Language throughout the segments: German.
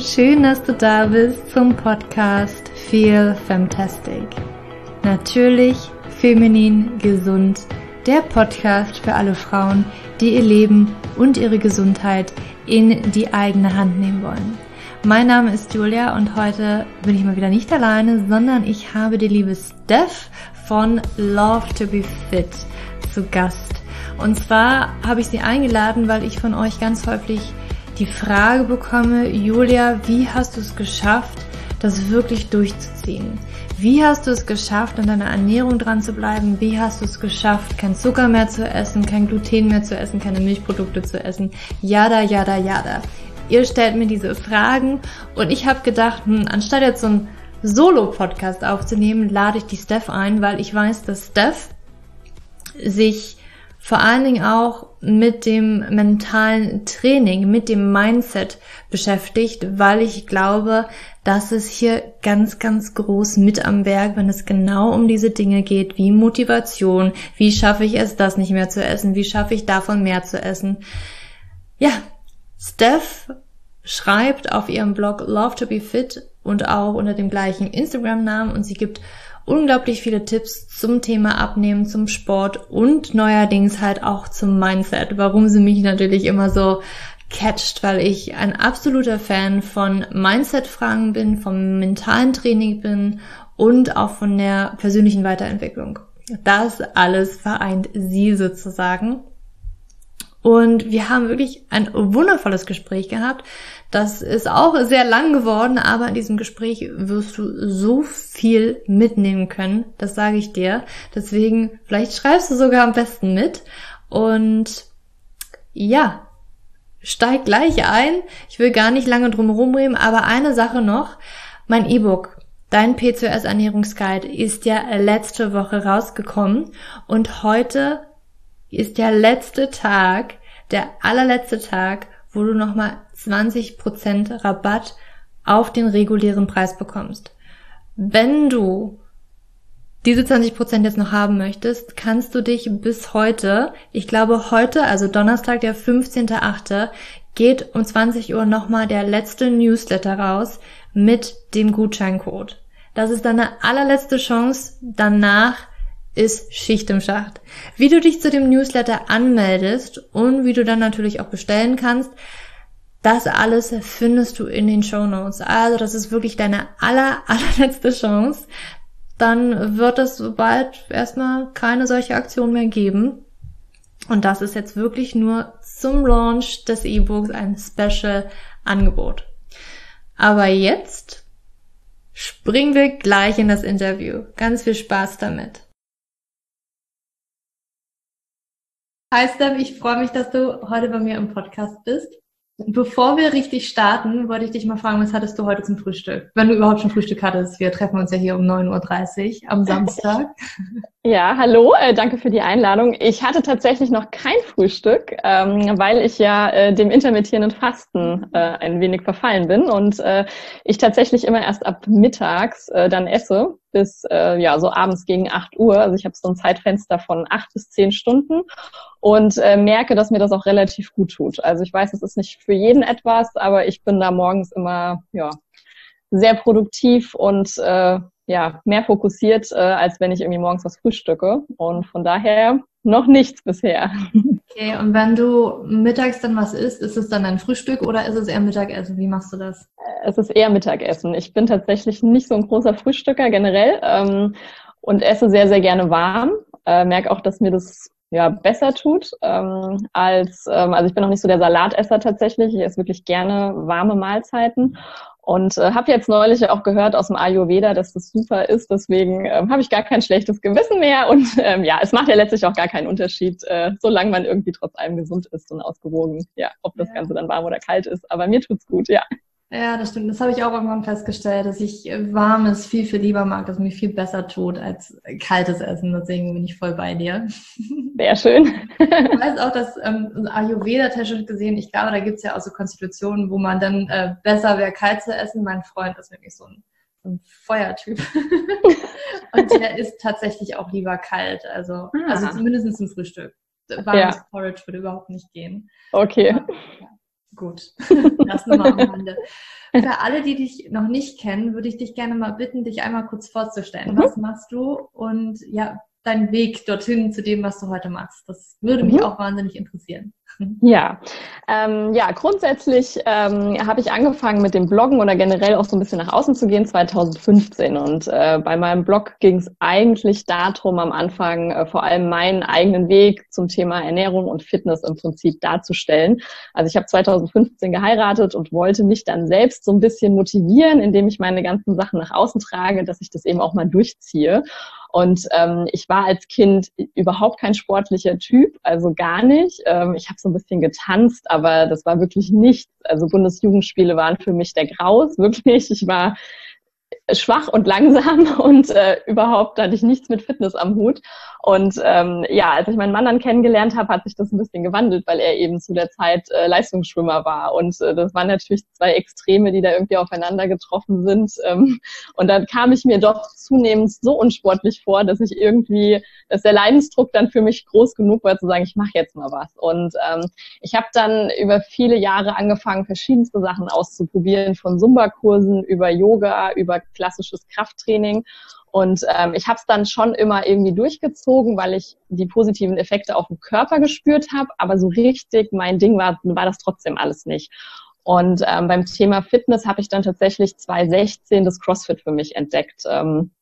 schön, dass du da bist zum Podcast Feel Fantastic. Natürlich feminin gesund, der Podcast für alle Frauen, die ihr Leben und ihre Gesundheit in die eigene Hand nehmen wollen. Mein Name ist Julia und heute bin ich mal wieder nicht alleine, sondern ich habe die liebe Steph von Love to be Fit zu Gast. Und zwar habe ich sie eingeladen, weil ich von euch ganz häufig die Frage bekomme, Julia, wie hast du es geschafft, das wirklich durchzuziehen? Wie hast du es geschafft, an deiner Ernährung dran zu bleiben? Wie hast du es geschafft, kein Zucker mehr zu essen, kein Gluten mehr zu essen, keine Milchprodukte zu essen? Jada, jada, jada. Ihr stellt mir diese Fragen und ich habe gedacht, hm, anstatt jetzt so ein Solo-Podcast aufzunehmen, lade ich die Steph ein, weil ich weiß, dass Steph sich vor allen Dingen auch mit dem mentalen Training, mit dem Mindset beschäftigt, weil ich glaube, dass es hier ganz, ganz groß mit am Werk, wenn es genau um diese Dinge geht, wie Motivation, wie schaffe ich es, das nicht mehr zu essen, wie schaffe ich davon mehr zu essen. Ja, Steph schreibt auf ihrem Blog Love to be Fit und auch unter dem gleichen Instagram-Namen und sie gibt unglaublich viele Tipps zum Thema Abnehmen, zum Sport und neuerdings halt auch zum Mindset. Warum sie mich natürlich immer so catcht, weil ich ein absoluter Fan von Mindset-Fragen bin, vom mentalen Training bin und auch von der persönlichen Weiterentwicklung. Das alles vereint sie sozusagen. Und wir haben wirklich ein wundervolles Gespräch gehabt. Das ist auch sehr lang geworden, aber in diesem Gespräch wirst du so viel mitnehmen können. Das sage ich dir. Deswegen, vielleicht schreibst du sogar am besten mit. Und ja, steig gleich ein. Ich will gar nicht lange drum herum reden, aber eine Sache noch. Mein E-Book, dein P2S Ernährungsguide, ist ja letzte Woche rausgekommen und heute ist der letzte Tag, der allerletzte Tag, wo du nochmal 20% Rabatt auf den regulären Preis bekommst. Wenn du diese 20% jetzt noch haben möchtest, kannst du dich bis heute, ich glaube heute, also Donnerstag, der 15.8., geht um 20 Uhr nochmal der letzte Newsletter raus mit dem Gutscheincode. Das ist deine allerletzte Chance. Danach ist Schicht im Schacht. Wie du dich zu dem Newsletter anmeldest und wie du dann natürlich auch bestellen kannst, das alles findest du in den Show Notes. Also das ist wirklich deine aller, allerletzte Chance. Dann wird es bald erstmal keine solche Aktion mehr geben. Und das ist jetzt wirklich nur zum Launch des E-Books ein Special Angebot. Aber jetzt springen wir gleich in das Interview. Ganz viel Spaß damit. Hi Steph, ich freue mich, dass du heute bei mir im Podcast bist. Bevor wir richtig starten, wollte ich dich mal fragen, was hattest du heute zum Frühstück? Wenn du überhaupt schon Frühstück hattest. Wir treffen uns ja hier um 9.30 Uhr am Samstag. Ja, hallo, äh, danke für die Einladung. Ich hatte tatsächlich noch kein Frühstück, ähm, weil ich ja äh, dem intermittierenden Fasten äh, ein wenig verfallen bin und ich tatsächlich immer erst ab mittags dann esse bis ja so abends gegen 8 Uhr. Also ich habe so ein Zeitfenster von acht bis zehn Stunden und äh, merke, dass mir das auch relativ gut tut. Also ich weiß, es ist nicht für jeden etwas, aber ich bin da morgens immer ja sehr produktiv und äh, ja, mehr fokussiert, äh, als wenn ich irgendwie morgens was frühstücke. Und von daher noch nichts bisher. Okay, und wenn du mittags dann was isst, ist es dann ein Frühstück oder ist es eher Mittagessen? Wie machst du das? Es ist eher Mittagessen. Ich bin tatsächlich nicht so ein großer Frühstücker generell ähm, und esse sehr, sehr gerne warm. Äh, merke auch, dass mir das ja, besser tut ähm, als, ähm, also ich bin auch nicht so der Salatesser tatsächlich. Ich esse wirklich gerne warme Mahlzeiten und äh, habe jetzt neulich auch gehört aus dem Ayurveda, dass das super ist. Deswegen ähm, habe ich gar kein schlechtes Gewissen mehr. Und ähm, ja, es macht ja letztlich auch gar keinen Unterschied, äh, solange man irgendwie trotz allem gesund ist und ausgewogen. Ja, ob das ja. Ganze dann warm oder kalt ist. Aber mir tut's gut, ja. Ja, das stimmt. Das habe ich auch irgendwann festgestellt, dass ich äh, warmes viel, viel lieber mag, dass mir viel besser tut als kaltes Essen. Deswegen bin ich voll bei dir. Sehr schön. ich weiß auch, dass ähm, Ayurveda-technisch gesehen, ich glaube, da gibt's ja auch so Konstitutionen, wo man dann äh, besser wäre, kalt zu essen. Mein Freund ist wirklich so ein, so ein Feuertyp. Und der isst tatsächlich auch lieber kalt. Also, ah. also zumindest zum Frühstück. Warmes ja. Porridge würde überhaupt nicht gehen. Okay. Ja. Gut, das nur mal am Rande. Für alle, die dich noch nicht kennen, würde ich dich gerne mal bitten, dich einmal kurz vorzustellen. Mhm. Was machst du und ja, dein Weg dorthin zu dem, was du heute machst? Das würde mich mhm. auch wahnsinnig interessieren. Ja, ähm, ja, grundsätzlich ähm, habe ich angefangen mit dem Bloggen oder generell auch so ein bisschen nach außen zu gehen 2015 und äh, bei meinem Blog ging es eigentlich darum, am Anfang äh, vor allem meinen eigenen Weg zum Thema Ernährung und Fitness im Prinzip darzustellen. Also ich habe 2015 geheiratet und wollte mich dann selbst so ein bisschen motivieren, indem ich meine ganzen Sachen nach außen trage, dass ich das eben auch mal durchziehe. Und ähm, ich war als Kind überhaupt kein sportlicher Typ, also gar nicht. Ähm, ich habe so ein bisschen getanzt, aber das war wirklich nichts. Also Bundesjugendspiele waren für mich der Graus, wirklich. Ich war schwach und langsam und äh, überhaupt hatte ich nichts mit Fitness am Hut. Und ähm, ja, als ich meinen Mann dann kennengelernt habe, hat sich das ein bisschen gewandelt, weil er eben zu der Zeit äh, Leistungsschwimmer war. Und äh, das waren natürlich zwei Extreme, die da irgendwie aufeinander getroffen sind. Ähm, und dann kam ich mir doch zunehmend so unsportlich vor, dass ich irgendwie, dass der Leidensdruck dann für mich groß genug war, zu sagen, ich mache jetzt mal was. Und ähm, ich habe dann über viele Jahre angefangen, verschiedenste Sachen auszuprobieren, von Zumba-Kursen über Yoga, über klassisches Krafttraining. Und ähm, ich habe es dann schon immer irgendwie durchgezogen, weil ich die positiven Effekte auf dem Körper gespürt habe. Aber so richtig mein Ding war, war das trotzdem alles nicht. Und ähm, beim Thema Fitness habe ich dann tatsächlich 2016 das CrossFit für mich entdeckt. Ähm,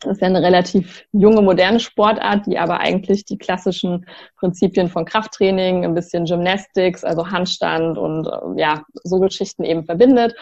das ist ja eine relativ junge, moderne Sportart, die aber eigentlich die klassischen Prinzipien von Krafttraining, ein bisschen Gymnastics, also Handstand und äh, ja, so Geschichten eben verbindet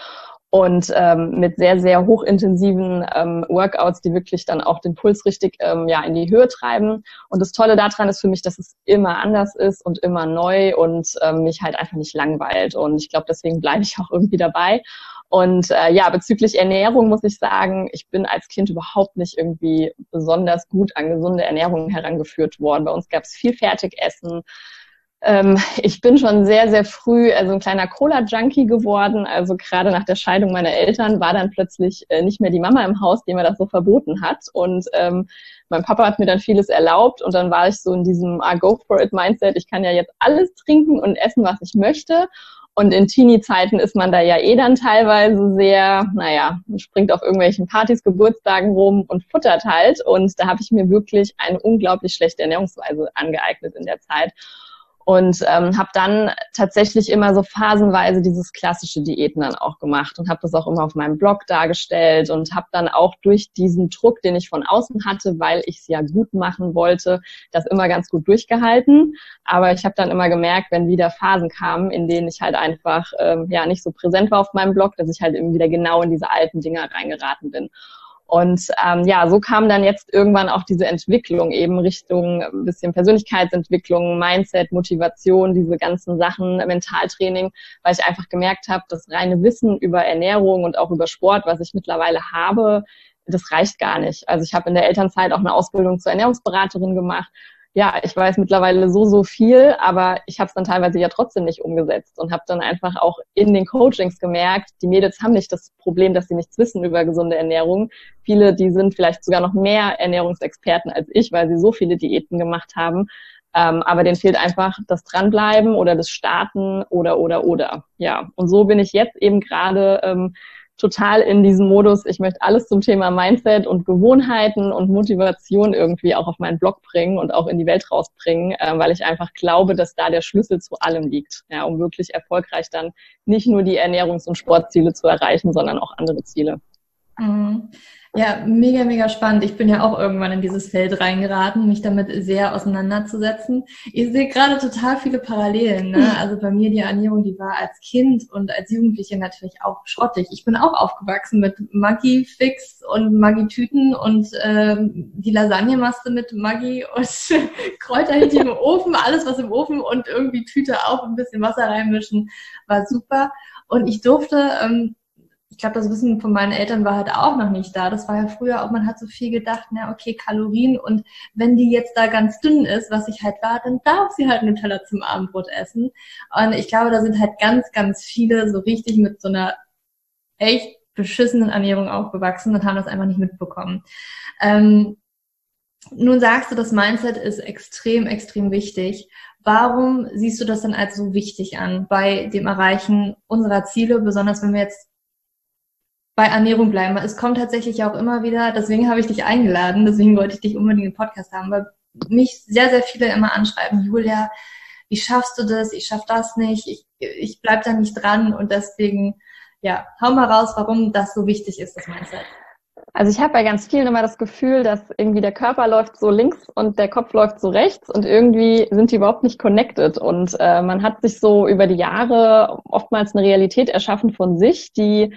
und ähm, mit sehr, sehr hochintensiven ähm, Workouts, die wirklich dann auch den Puls richtig ähm, ja, in die Höhe treiben. Und das Tolle daran ist für mich, dass es immer anders ist und immer neu und ähm, mich halt einfach nicht langweilt. Und ich glaube, deswegen bleibe ich auch irgendwie dabei. Und äh, ja, bezüglich Ernährung muss ich sagen, ich bin als Kind überhaupt nicht irgendwie besonders gut an gesunde Ernährung herangeführt worden. Bei uns gab es viel Fertigessen, ich bin schon sehr, sehr früh also ein kleiner Cola-Junkie geworden. Also gerade nach der Scheidung meiner Eltern war dann plötzlich äh, nicht mehr die Mama im Haus, die mir das so verboten hat. Und ähm, mein Papa hat mir dann vieles erlaubt und dann war ich so in diesem I go for it Mindset. Ich kann ja jetzt alles trinken und essen, was ich möchte. Und in Teenie-Zeiten ist man da ja eh dann teilweise sehr, naja, springt auf irgendwelchen Partys, Geburtstagen rum und futtert halt. Und da habe ich mir wirklich eine unglaublich schlechte Ernährungsweise angeeignet in der Zeit und ähm, habe dann tatsächlich immer so phasenweise dieses klassische Diäten dann auch gemacht und habe das auch immer auf meinem Blog dargestellt und habe dann auch durch diesen Druck, den ich von außen hatte, weil ich es ja gut machen wollte, das immer ganz gut durchgehalten. Aber ich habe dann immer gemerkt, wenn wieder Phasen kamen, in denen ich halt einfach ähm, ja nicht so präsent war auf meinem Blog, dass ich halt irgendwie wieder genau in diese alten Dinger reingeraten bin. Und ähm, ja, so kam dann jetzt irgendwann auch diese Entwicklung eben Richtung ein bisschen Persönlichkeitsentwicklung, Mindset, Motivation, diese ganzen Sachen, Mentaltraining, weil ich einfach gemerkt habe, das reine Wissen über Ernährung und auch über Sport, was ich mittlerweile habe, das reicht gar nicht. Also ich habe in der Elternzeit auch eine Ausbildung zur Ernährungsberaterin gemacht ja, ich weiß mittlerweile so, so viel, aber ich habe es dann teilweise ja trotzdem nicht umgesetzt und habe dann einfach auch in den Coachings gemerkt, die Mädels haben nicht das Problem, dass sie nichts wissen über gesunde Ernährung. Viele, die sind vielleicht sogar noch mehr Ernährungsexperten als ich, weil sie so viele Diäten gemacht haben. Ähm, aber denen fehlt einfach das Dranbleiben oder das Starten oder, oder, oder. Ja, und so bin ich jetzt eben gerade ähm, total in diesem Modus, ich möchte alles zum Thema Mindset und Gewohnheiten und Motivation irgendwie auch auf meinen Blog bringen und auch in die Welt rausbringen, äh, weil ich einfach glaube, dass da der Schlüssel zu allem liegt, ja, um wirklich erfolgreich dann nicht nur die Ernährungs- und Sportziele zu erreichen, sondern auch andere Ziele. Mhm. Ja, mega, mega spannend. Ich bin ja auch irgendwann in dieses Feld reingeraten, mich damit sehr auseinanderzusetzen. Ich sehe gerade total viele Parallelen. Ne? Also bei mir die Ernährung, die war als Kind und als Jugendliche natürlich auch schrottig. Ich bin auch aufgewachsen mit Maggi Fix und Maggi Tüten und ähm, die Lasagne machst mit Maggi und Kräuterhähnchen im Ofen, alles was im Ofen und irgendwie Tüte auf, ein bisschen Wasser reinmischen, war super. Und ich durfte ähm, glaube, das Wissen von meinen Eltern war halt auch noch nicht da. Das war ja früher auch, man hat so viel gedacht, na okay, Kalorien und wenn die jetzt da ganz dünn ist, was ich halt war, dann darf sie halt Teller zum Abendbrot essen. Und ich glaube, da sind halt ganz, ganz viele so richtig mit so einer echt beschissenen Ernährung aufgewachsen und haben das einfach nicht mitbekommen. Ähm, nun sagst du, das Mindset ist extrem, extrem wichtig. Warum siehst du das denn als so wichtig an bei dem Erreichen unserer Ziele, besonders wenn wir jetzt bei Ernährung bleiben? Es kommt tatsächlich auch immer wieder, deswegen habe ich dich eingeladen, deswegen wollte ich dich unbedingt im Podcast haben, weil mich sehr, sehr viele immer anschreiben, Julia, wie schaffst du das? Ich schaff das nicht, ich, ich bleib da nicht dran und deswegen, ja, hau mal raus, warum das so wichtig ist, das Mindset. Also ich habe bei ganz vielen immer das Gefühl, dass irgendwie der Körper läuft so links und der Kopf läuft so rechts und irgendwie sind die überhaupt nicht connected. Und äh, man hat sich so über die Jahre oftmals eine Realität erschaffen von sich, die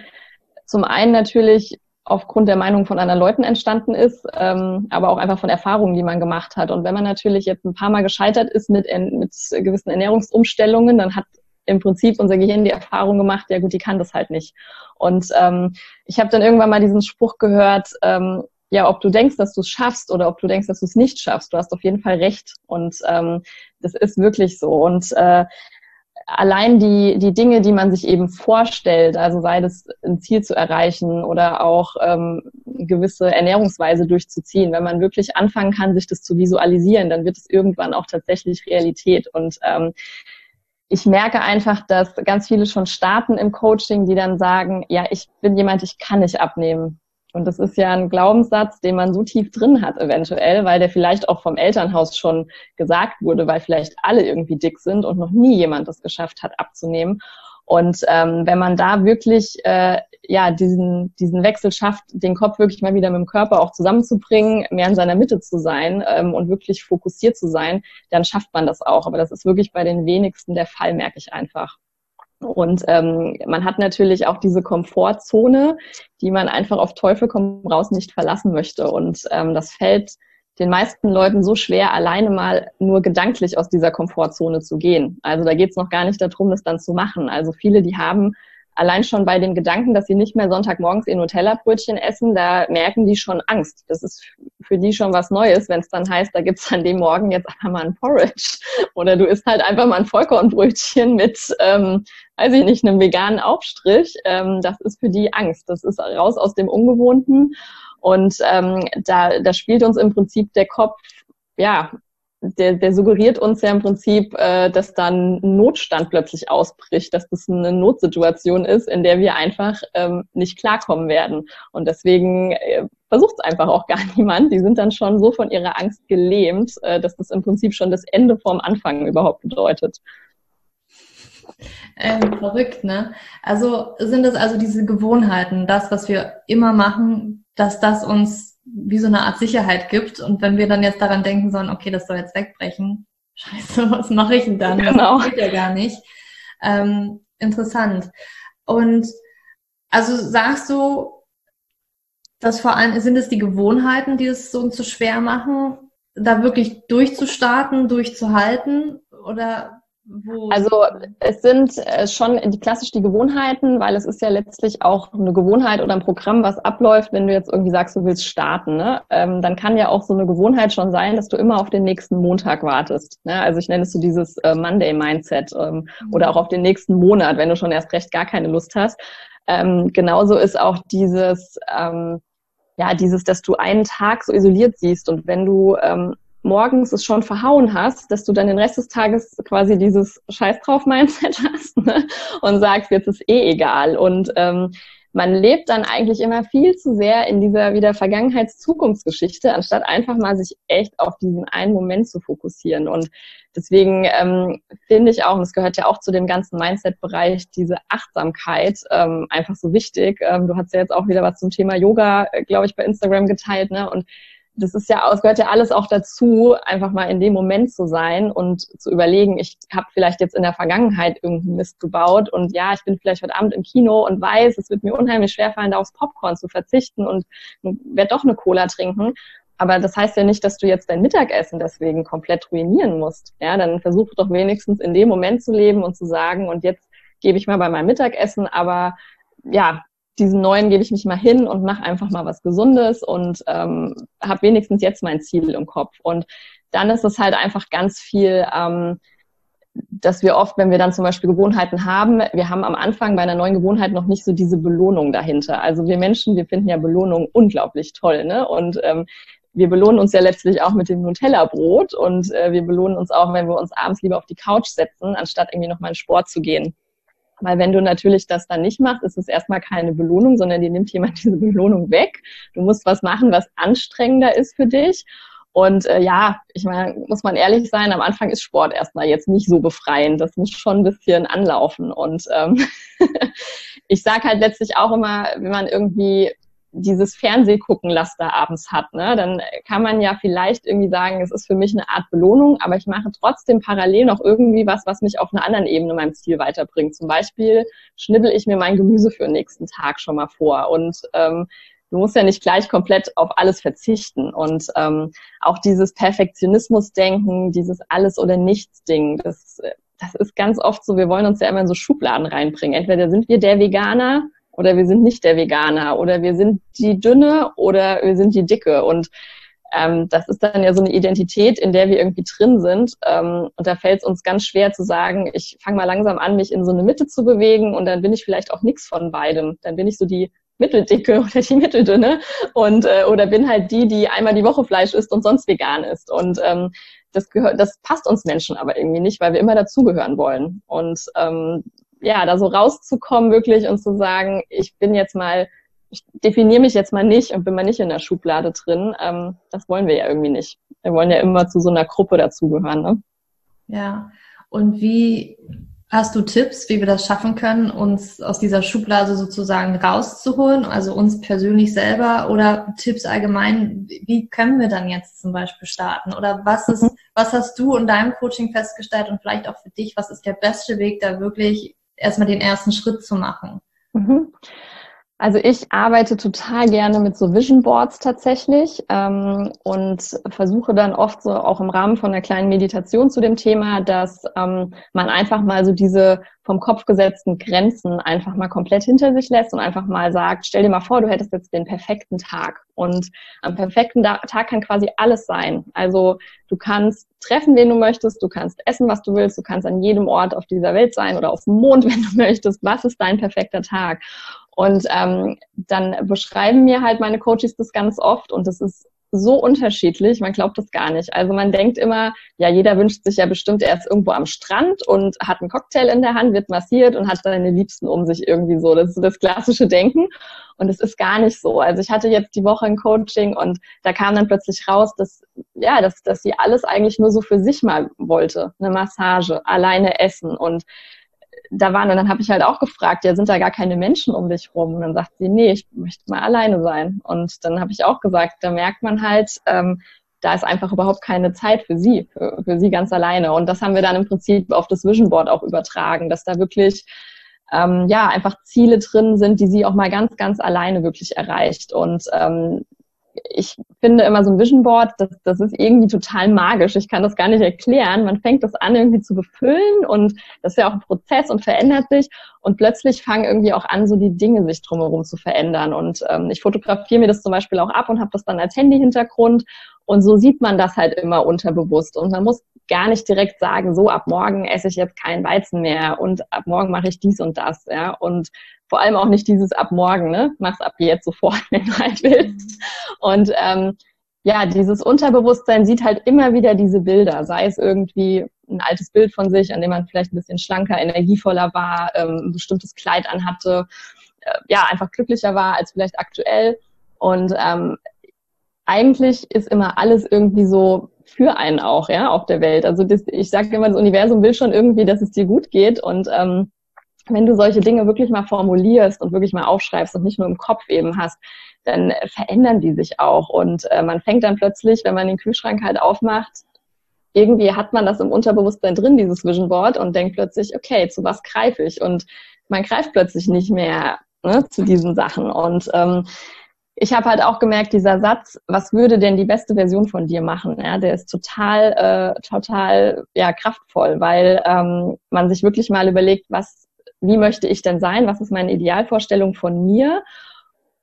zum einen natürlich aufgrund der Meinung von anderen Leuten entstanden ist, ähm, aber auch einfach von Erfahrungen, die man gemacht hat. Und wenn man natürlich jetzt ein paar Mal gescheitert ist mit, mit gewissen Ernährungsumstellungen, dann hat im Prinzip unser Gehirn die Erfahrung gemacht, ja gut, die kann das halt nicht. Und ähm, ich habe dann irgendwann mal diesen Spruch gehört, ähm, ja, ob du denkst, dass du es schaffst oder ob du denkst, dass du es nicht schaffst, du hast auf jeden Fall recht. Und ähm, das ist wirklich so. Und äh, allein die, die Dinge, die man sich eben vorstellt, also sei das ein Ziel zu erreichen oder auch ähm, gewisse Ernährungsweise durchzuziehen, wenn man wirklich anfangen kann, sich das zu visualisieren, dann wird es irgendwann auch tatsächlich Realität. Und ähm, ich merke einfach, dass ganz viele schon starten im Coaching, die dann sagen, ja, ich bin jemand, ich kann nicht abnehmen. Und das ist ja ein Glaubenssatz, den man so tief drin hat eventuell, weil der vielleicht auch vom Elternhaus schon gesagt wurde, weil vielleicht alle irgendwie dick sind und noch nie jemand das geschafft hat abzunehmen. Und ähm, wenn man da wirklich äh, ja diesen diesen Wechsel schafft, den Kopf wirklich mal wieder mit dem Körper auch zusammenzubringen, mehr in seiner Mitte zu sein ähm, und wirklich fokussiert zu sein, dann schafft man das auch. Aber das ist wirklich bei den wenigsten der Fall, merke ich einfach. Und ähm, man hat natürlich auch diese Komfortzone, die man einfach auf Teufel komm raus nicht verlassen möchte. Und ähm, das fällt den meisten Leuten so schwer, alleine mal nur gedanklich aus dieser Komfortzone zu gehen. Also da geht es noch gar nicht darum, das dann zu machen. Also viele, die haben allein schon bei dem Gedanken, dass sie nicht mehr Sonntagmorgens ihr Nutella-Brötchen essen, da merken die schon Angst. Das ist für die schon was Neues, wenn es dann heißt, da gibt's an dem Morgen jetzt einfach mal ein Porridge. Oder du isst halt einfach mal ein Vollkornbrötchen mit, ähm, weiß ich nicht, einem veganen Aufstrich. Ähm, das ist für die Angst. Das ist raus aus dem Ungewohnten. Und ähm, da, da spielt uns im Prinzip der Kopf ja, der, der suggeriert uns ja im Prinzip, äh, dass dann Notstand plötzlich ausbricht, dass das eine Notsituation ist, in der wir einfach ähm, nicht klarkommen werden. Und deswegen äh, versucht es einfach auch gar niemand. Die sind dann schon so von ihrer Angst gelähmt, äh, dass das im Prinzip schon das Ende vorm Anfang überhaupt bedeutet. Ähm, verrückt, ne? Also sind es also diese Gewohnheiten, das, was wir immer machen, dass das uns wie so eine Art Sicherheit gibt. Und wenn wir dann jetzt daran denken sollen, okay, das soll jetzt wegbrechen, scheiße, was mache ich denn dann? Genau. Das geht ja gar nicht. Ähm, interessant. Und also sagst du, dass vor allem sind es die Gewohnheiten, die es so so schwer machen, da wirklich durchzustarten, durchzuhalten? Oder wo also es sind äh, schon die klassisch die Gewohnheiten, weil es ist ja letztlich auch eine Gewohnheit oder ein Programm, was abläuft, wenn du jetzt irgendwie sagst, du willst starten. Ne? Ähm, dann kann ja auch so eine Gewohnheit schon sein, dass du immer auf den nächsten Montag wartest. Ne? Also ich nenne es so dieses äh, Monday-Mindset ähm, mhm. oder auch auf den nächsten Monat, wenn du schon erst recht gar keine Lust hast. Ähm, genauso ist auch dieses ähm, ja, dieses, dass du einen Tag so isoliert siehst und wenn du ähm, morgens es schon verhauen hast, dass du dann den Rest des Tages quasi dieses Scheiß drauf Mindset hast ne? und sagst, jetzt ist eh egal. Und ähm, man lebt dann eigentlich immer viel zu sehr in dieser wieder Vergangenheits-Zukunftsgeschichte, anstatt einfach mal sich echt auf diesen einen Moment zu fokussieren. Und deswegen ähm, finde ich auch, und es gehört ja auch zu dem ganzen Mindset-Bereich, diese Achtsamkeit ähm, einfach so wichtig. Ähm, du hast ja jetzt auch wieder was zum Thema Yoga, äh, glaube ich, bei Instagram geteilt, ne? Und das ist ja, es gehört ja alles auch dazu, einfach mal in dem Moment zu sein und zu überlegen, ich habe vielleicht jetzt in der Vergangenheit irgendeinen Mist gebaut und ja, ich bin vielleicht heute Abend im Kino und weiß, es wird mir unheimlich schwerfallen, da aufs Popcorn zu verzichten und werde doch eine Cola trinken. Aber das heißt ja nicht, dass du jetzt dein Mittagessen deswegen komplett ruinieren musst. Ja, dann versuch doch wenigstens in dem Moment zu leben und zu sagen, und jetzt gebe ich mal bei meinem Mittagessen, aber ja, diesen neuen gebe ich mich mal hin und mache einfach mal was Gesundes und ähm, habe wenigstens jetzt mein Ziel im Kopf. Und dann ist es halt einfach ganz viel, ähm, dass wir oft, wenn wir dann zum Beispiel Gewohnheiten haben, wir haben am Anfang bei einer neuen Gewohnheit noch nicht so diese Belohnung dahinter. Also wir Menschen, wir finden ja Belohnung unglaublich toll, ne? Und ähm, wir belohnen uns ja letztlich auch mit dem Nutella-Brot und äh, wir belohnen uns auch, wenn wir uns abends lieber auf die Couch setzen, anstatt irgendwie nochmal in Sport zu gehen. Weil wenn du natürlich das dann nicht machst, ist es erstmal keine Belohnung, sondern dir nimmt jemand diese Belohnung weg. Du musst was machen, was anstrengender ist für dich. Und äh, ja, ich meine, muss man ehrlich sein, am Anfang ist Sport erstmal jetzt nicht so befreiend. Das muss schon ein bisschen anlaufen. Und ähm, ich sage halt letztlich auch immer, wenn man irgendwie dieses Fernsehgucken-Laster abends hat, ne, dann kann man ja vielleicht irgendwie sagen, es ist für mich eine Art Belohnung, aber ich mache trotzdem parallel noch irgendwie was, was mich auf einer anderen Ebene meinem Ziel weiterbringt. Zum Beispiel schnibbel ich mir mein Gemüse für den nächsten Tag schon mal vor und ähm, du musst ja nicht gleich komplett auf alles verzichten. Und ähm, auch dieses Perfektionismus-Denken, dieses Alles- oder Nichts-Ding, das, das ist ganz oft so, wir wollen uns ja immer in so Schubladen reinbringen. Entweder sind wir der Veganer oder wir sind nicht der Veganer oder wir sind die Dünne oder wir sind die Dicke. Und ähm, das ist dann ja so eine Identität, in der wir irgendwie drin sind. Ähm, und da fällt es uns ganz schwer zu sagen, ich fange mal langsam an, mich in so eine Mitte zu bewegen und dann bin ich vielleicht auch nichts von beidem. Dann bin ich so die Mitteldicke oder die Mitteldünne und äh, oder bin halt die, die einmal die Woche Fleisch isst und sonst vegan ist. Und ähm, das gehört, das passt uns Menschen aber irgendwie nicht, weil wir immer dazugehören wollen. Und ähm, ja, da so rauszukommen wirklich und zu sagen, ich bin jetzt mal, ich definiere mich jetzt mal nicht und bin mal nicht in der Schublade drin, ähm, das wollen wir ja irgendwie nicht. Wir wollen ja immer zu so einer Gruppe dazugehören. Ne? Ja, und wie hast du Tipps, wie wir das schaffen können, uns aus dieser Schublade sozusagen rauszuholen, also uns persönlich selber oder Tipps allgemein, wie können wir dann jetzt zum Beispiel starten? Oder was ist, mhm. was hast du in deinem Coaching festgestellt und vielleicht auch für dich, was ist der beste Weg, da wirklich erstmal den ersten Schritt zu machen. Mhm. Also ich arbeite total gerne mit so Vision Boards tatsächlich ähm, und versuche dann oft so auch im Rahmen von einer kleinen Meditation zu dem Thema, dass ähm, man einfach mal so diese vom Kopf gesetzten Grenzen einfach mal komplett hinter sich lässt und einfach mal sagt, stell dir mal vor, du hättest jetzt den perfekten Tag und am perfekten Tag kann quasi alles sein. Also du kannst treffen, wen du möchtest, du kannst essen, was du willst, du kannst an jedem Ort auf dieser Welt sein oder auf dem Mond, wenn du möchtest. Was ist dein perfekter Tag? Und ähm, dann beschreiben mir halt meine Coaches das ganz oft und das ist so unterschiedlich, man glaubt das gar nicht. Also man denkt immer, ja, jeder wünscht sich ja bestimmt, er ist irgendwo am Strand und hat einen Cocktail in der Hand, wird massiert und hat seine Liebsten um sich irgendwie so. Das ist das klassische Denken. Und es ist gar nicht so. Also ich hatte jetzt die Woche ein Coaching und da kam dann plötzlich raus, dass, ja, dass, dass sie alles eigentlich nur so für sich mal wollte. Eine Massage, alleine essen und da waren und dann habe ich halt auch gefragt, ja, sind da gar keine Menschen um dich rum? Und dann sagt sie, nee, ich möchte mal alleine sein. Und dann habe ich auch gesagt, da merkt man halt, ähm, da ist einfach überhaupt keine Zeit für sie, für, für sie ganz alleine. Und das haben wir dann im Prinzip auf das Vision Board auch übertragen, dass da wirklich ähm, ja einfach Ziele drin sind, die sie auch mal ganz, ganz alleine wirklich erreicht. Und ähm, ich finde immer so ein Vision Board, das, das ist irgendwie total magisch. Ich kann das gar nicht erklären. Man fängt das an irgendwie zu befüllen und das ist ja auch ein Prozess und verändert sich und plötzlich fangen irgendwie auch an, so die Dinge sich drumherum zu verändern. Und ähm, ich fotografiere mir das zum Beispiel auch ab und habe das dann als Handy-Hintergrund und so sieht man das halt immer unterbewusst und man muss gar nicht direkt sagen, so ab morgen esse ich jetzt keinen Weizen mehr und ab morgen mache ich dies und das, ja und vor allem auch nicht dieses ab morgen, ne? Mach's ab jetzt sofort, wenn du halt willst. Und ähm, ja, dieses Unterbewusstsein sieht halt immer wieder diese Bilder, sei es irgendwie ein altes Bild von sich, an dem man vielleicht ein bisschen schlanker, energievoller war, ähm, ein bestimmtes Kleid anhatte, äh, ja, einfach glücklicher war als vielleicht aktuell. Und ähm, eigentlich ist immer alles irgendwie so für einen auch, ja, auf der Welt. Also das, ich sage immer, das Universum will schon irgendwie, dass es dir gut geht und ähm, wenn du solche Dinge wirklich mal formulierst und wirklich mal aufschreibst und nicht nur im Kopf eben hast, dann verändern die sich auch. Und äh, man fängt dann plötzlich, wenn man den Kühlschrank halt aufmacht, irgendwie hat man das im Unterbewusstsein drin, dieses Vision Board, und denkt plötzlich, okay, zu was greife ich? Und man greift plötzlich nicht mehr ne, zu diesen Sachen. Und ähm, ich habe halt auch gemerkt, dieser Satz, was würde denn die beste Version von dir machen? Ja, der ist total, äh, total ja kraftvoll, weil ähm, man sich wirklich mal überlegt, was wie möchte ich denn sein, was ist meine Idealvorstellung von mir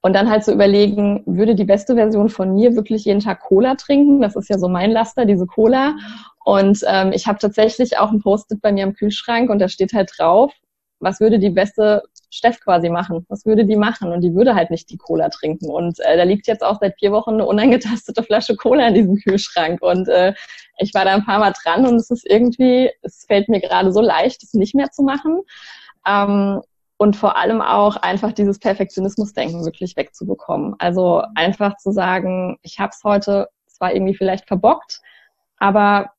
und dann halt zu so überlegen, würde die beste Version von mir wirklich jeden Tag Cola trinken? Das ist ja so mein Laster, diese Cola. Und ähm, ich habe tatsächlich auch ein Post-it bei mir im Kühlschrank und da steht halt drauf, was würde die beste Steff quasi machen? Was würde die machen? Und die würde halt nicht die Cola trinken. Und äh, da liegt jetzt auch seit vier Wochen eine unangetastete Flasche Cola in diesem Kühlschrank. Und äh, ich war da ein paar Mal dran und es ist irgendwie, es fällt mir gerade so leicht, es nicht mehr zu machen. Ähm, und vor allem auch einfach dieses Perfektionismusdenken wirklich wegzubekommen. Also einfach zu sagen, ich habe es heute zwar irgendwie vielleicht verbockt, aber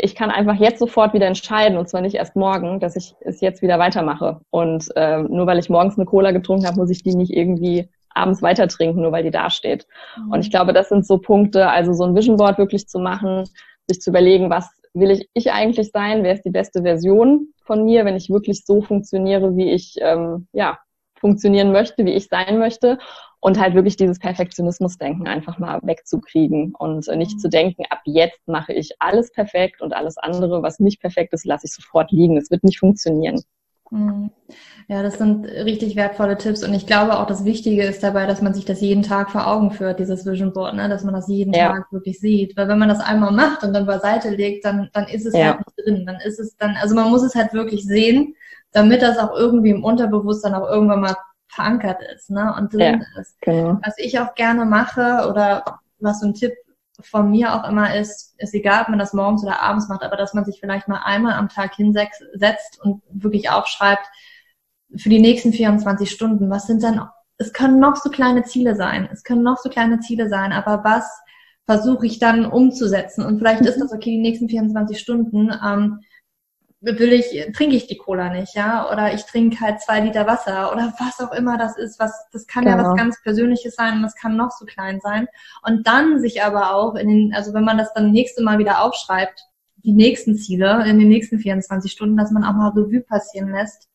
ich kann einfach jetzt sofort wieder entscheiden, und zwar nicht erst morgen, dass ich es jetzt wieder weitermache. Und äh, nur weil ich morgens eine Cola getrunken habe, muss ich die nicht irgendwie abends weiter trinken, nur weil die da steht. Mhm. Und ich glaube, das sind so Punkte, also so ein Vision Board wirklich zu machen, sich zu überlegen, was will ich, ich eigentlich sein, wer ist die beste Version von mir, wenn ich wirklich so funktioniere, wie ich ähm, ja, funktionieren möchte, wie ich sein möchte und halt wirklich dieses Perfektionismusdenken einfach mal wegzukriegen und nicht zu denken, ab jetzt mache ich alles perfekt und alles andere, was nicht perfekt ist, lasse ich sofort liegen. Es wird nicht funktionieren. Mhm. Ja, das sind richtig wertvolle Tipps und ich glaube auch, das Wichtige ist dabei, dass man sich das jeden Tag vor Augen führt, dieses Vision Board, ne? dass man das jeden ja. Tag wirklich sieht. Weil wenn man das einmal macht und dann beiseite legt, dann, dann ist es ja. halt nicht drin. Dann ist es dann, also man muss es halt wirklich sehen, damit das auch irgendwie im Unterbewusstsein auch irgendwann mal verankert ist ne? und drin ja, ist. Genau. Was ich auch gerne mache oder was so ein Tipp von mir auch immer ist, ist egal, ob man das morgens oder abends macht, aber dass man sich vielleicht mal einmal am Tag hinsetzt und wirklich aufschreibt, für die nächsten 24 Stunden, was sind dann, es können noch so kleine Ziele sein, es können noch so kleine Ziele sein, aber was versuche ich dann umzusetzen? Und vielleicht ist mhm. das okay, die nächsten 24 Stunden, ähm, will ich, trinke ich die Cola nicht, ja, oder ich trinke halt zwei Liter Wasser oder was auch immer das ist, was, das kann genau. ja was genau. ganz Persönliches sein und das kann noch so klein sein. Und dann sich aber auch in den, also wenn man das dann nächste Mal wieder aufschreibt, die nächsten Ziele in den nächsten 24 Stunden, dass man auch mal Revue passieren lässt.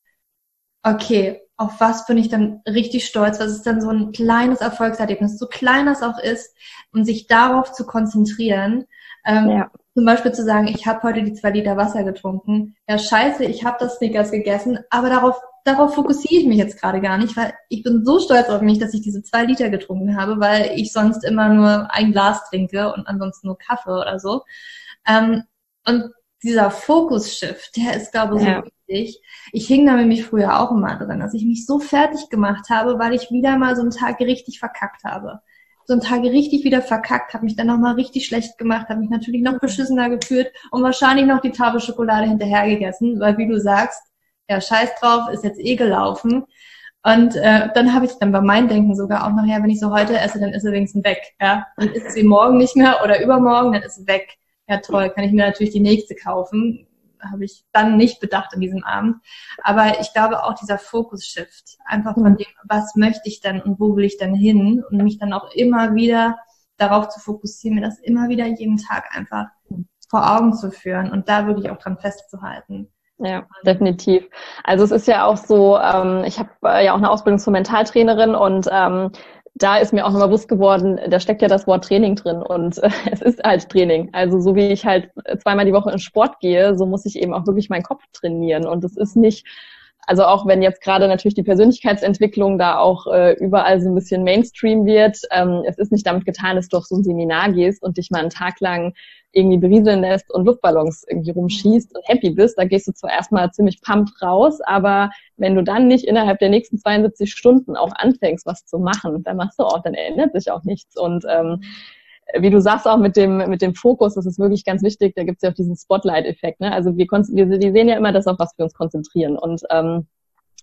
Okay, auf was bin ich dann richtig stolz? Was ist dann so ein kleines Erfolgserlebnis, so klein das auch ist, um sich darauf zu konzentrieren. Ähm, ja. Zum Beispiel zu sagen, ich habe heute die zwei Liter Wasser getrunken. Ja, scheiße, ich habe das Snickers gegessen, aber darauf, darauf fokussiere ich mich jetzt gerade gar nicht, weil ich bin so stolz auf mich, dass ich diese zwei Liter getrunken habe, weil ich sonst immer nur ein Glas trinke und ansonsten nur Kaffee oder so. Ähm, und dieser Fokus-Shift, der ist, glaube ich, so ja. wichtig. Ich hing da nämlich früher auch immer drin, dass ich mich so fertig gemacht habe, weil ich wieder mal so einen Tag richtig verkackt habe so ein Tage richtig wieder verkackt, habe mich dann nochmal richtig schlecht gemacht, habe mich natürlich noch beschissener gefühlt und wahrscheinlich noch die Tafel Schokolade hinterher gegessen, weil wie du sagst, ja, scheiß drauf, ist jetzt eh gelaufen. Und äh, dann habe ich dann bei meinem Denken sogar auch nachher, wenn ich so heute esse, dann ist sie wenigstens weg. Ja? Dann ist sie morgen nicht mehr oder übermorgen, dann ist sie weg. Ja toll, kann ich mir natürlich die nächste kaufen habe ich dann nicht bedacht in diesem Abend. Aber ich glaube auch dieser Fokus-Shift, einfach von dem, was möchte ich denn und wo will ich denn hin und mich dann auch immer wieder darauf zu fokussieren, mir das immer wieder jeden Tag einfach vor Augen zu führen und da wirklich auch dran festzuhalten. Ja, definitiv. Also es ist ja auch so, ähm, ich habe äh, ja auch eine Ausbildung zur Mentaltrainerin und ähm, da ist mir auch nochmal bewusst geworden, da steckt ja das Wort Training drin und äh, es ist halt Training. Also so wie ich halt zweimal die Woche in Sport gehe, so muss ich eben auch wirklich meinen Kopf trainieren und es ist nicht also auch wenn jetzt gerade natürlich die Persönlichkeitsentwicklung da auch äh, überall so ein bisschen Mainstream wird, ähm, es ist nicht damit getan, dass du auf so ein Seminar gehst und dich mal einen Tag lang irgendwie berieseln lässt und Luftballons irgendwie rumschießt und happy bist, da gehst du zwar erstmal ziemlich pumped raus, aber wenn du dann nicht innerhalb der nächsten 72 Stunden auch anfängst, was zu machen, dann machst du auch, dann ändert sich auch nichts. Und ähm, wie du sagst auch mit dem, mit dem Fokus, das ist wirklich ganz wichtig, da gibt es ja auch diesen Spotlight-Effekt. Ne? Also wir, wir, wir sehen ja immer das, auf was wir uns konzentrieren. Und ähm,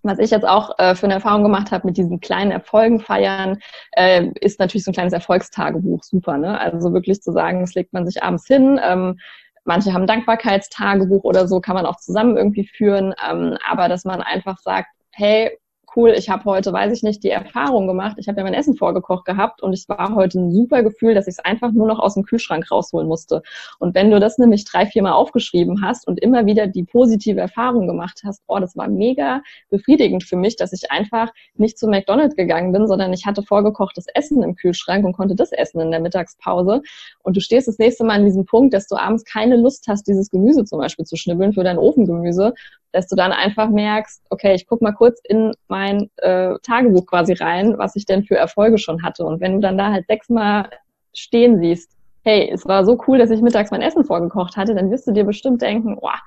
was ich jetzt auch äh, für eine Erfahrung gemacht habe mit diesen kleinen Erfolgen feiern, äh, ist natürlich so ein kleines Erfolgstagebuch super. Ne? Also wirklich zu sagen, das legt man sich abends hin. Ähm, manche haben Dankbarkeitstagebuch oder so, kann man auch zusammen irgendwie führen. Ähm, aber dass man einfach sagt, hey, cool, ich habe heute, weiß ich nicht, die Erfahrung gemacht. Ich habe ja mein Essen vorgekocht gehabt und es war heute ein super Gefühl, dass ich es einfach nur noch aus dem Kühlschrank rausholen musste. Und wenn du das nämlich drei, vier Mal aufgeschrieben hast und immer wieder die positive Erfahrung gemacht hast, oh, das war mega befriedigend für mich, dass ich einfach nicht zu McDonald's gegangen bin, sondern ich hatte vorgekochtes Essen im Kühlschrank und konnte das essen in der Mittagspause. Und du stehst das nächste Mal an diesem Punkt, dass du abends keine Lust hast, dieses Gemüse zum Beispiel zu schnibbeln für dein Ofengemüse, dass du dann einfach merkst, okay, ich guck mal kurz in mein äh, Tagebuch quasi rein, was ich denn für Erfolge schon hatte. Und wenn du dann da halt sechsmal stehen siehst, hey, es war so cool, dass ich mittags mein Essen vorgekocht hatte, dann wirst du dir bestimmt denken, wow,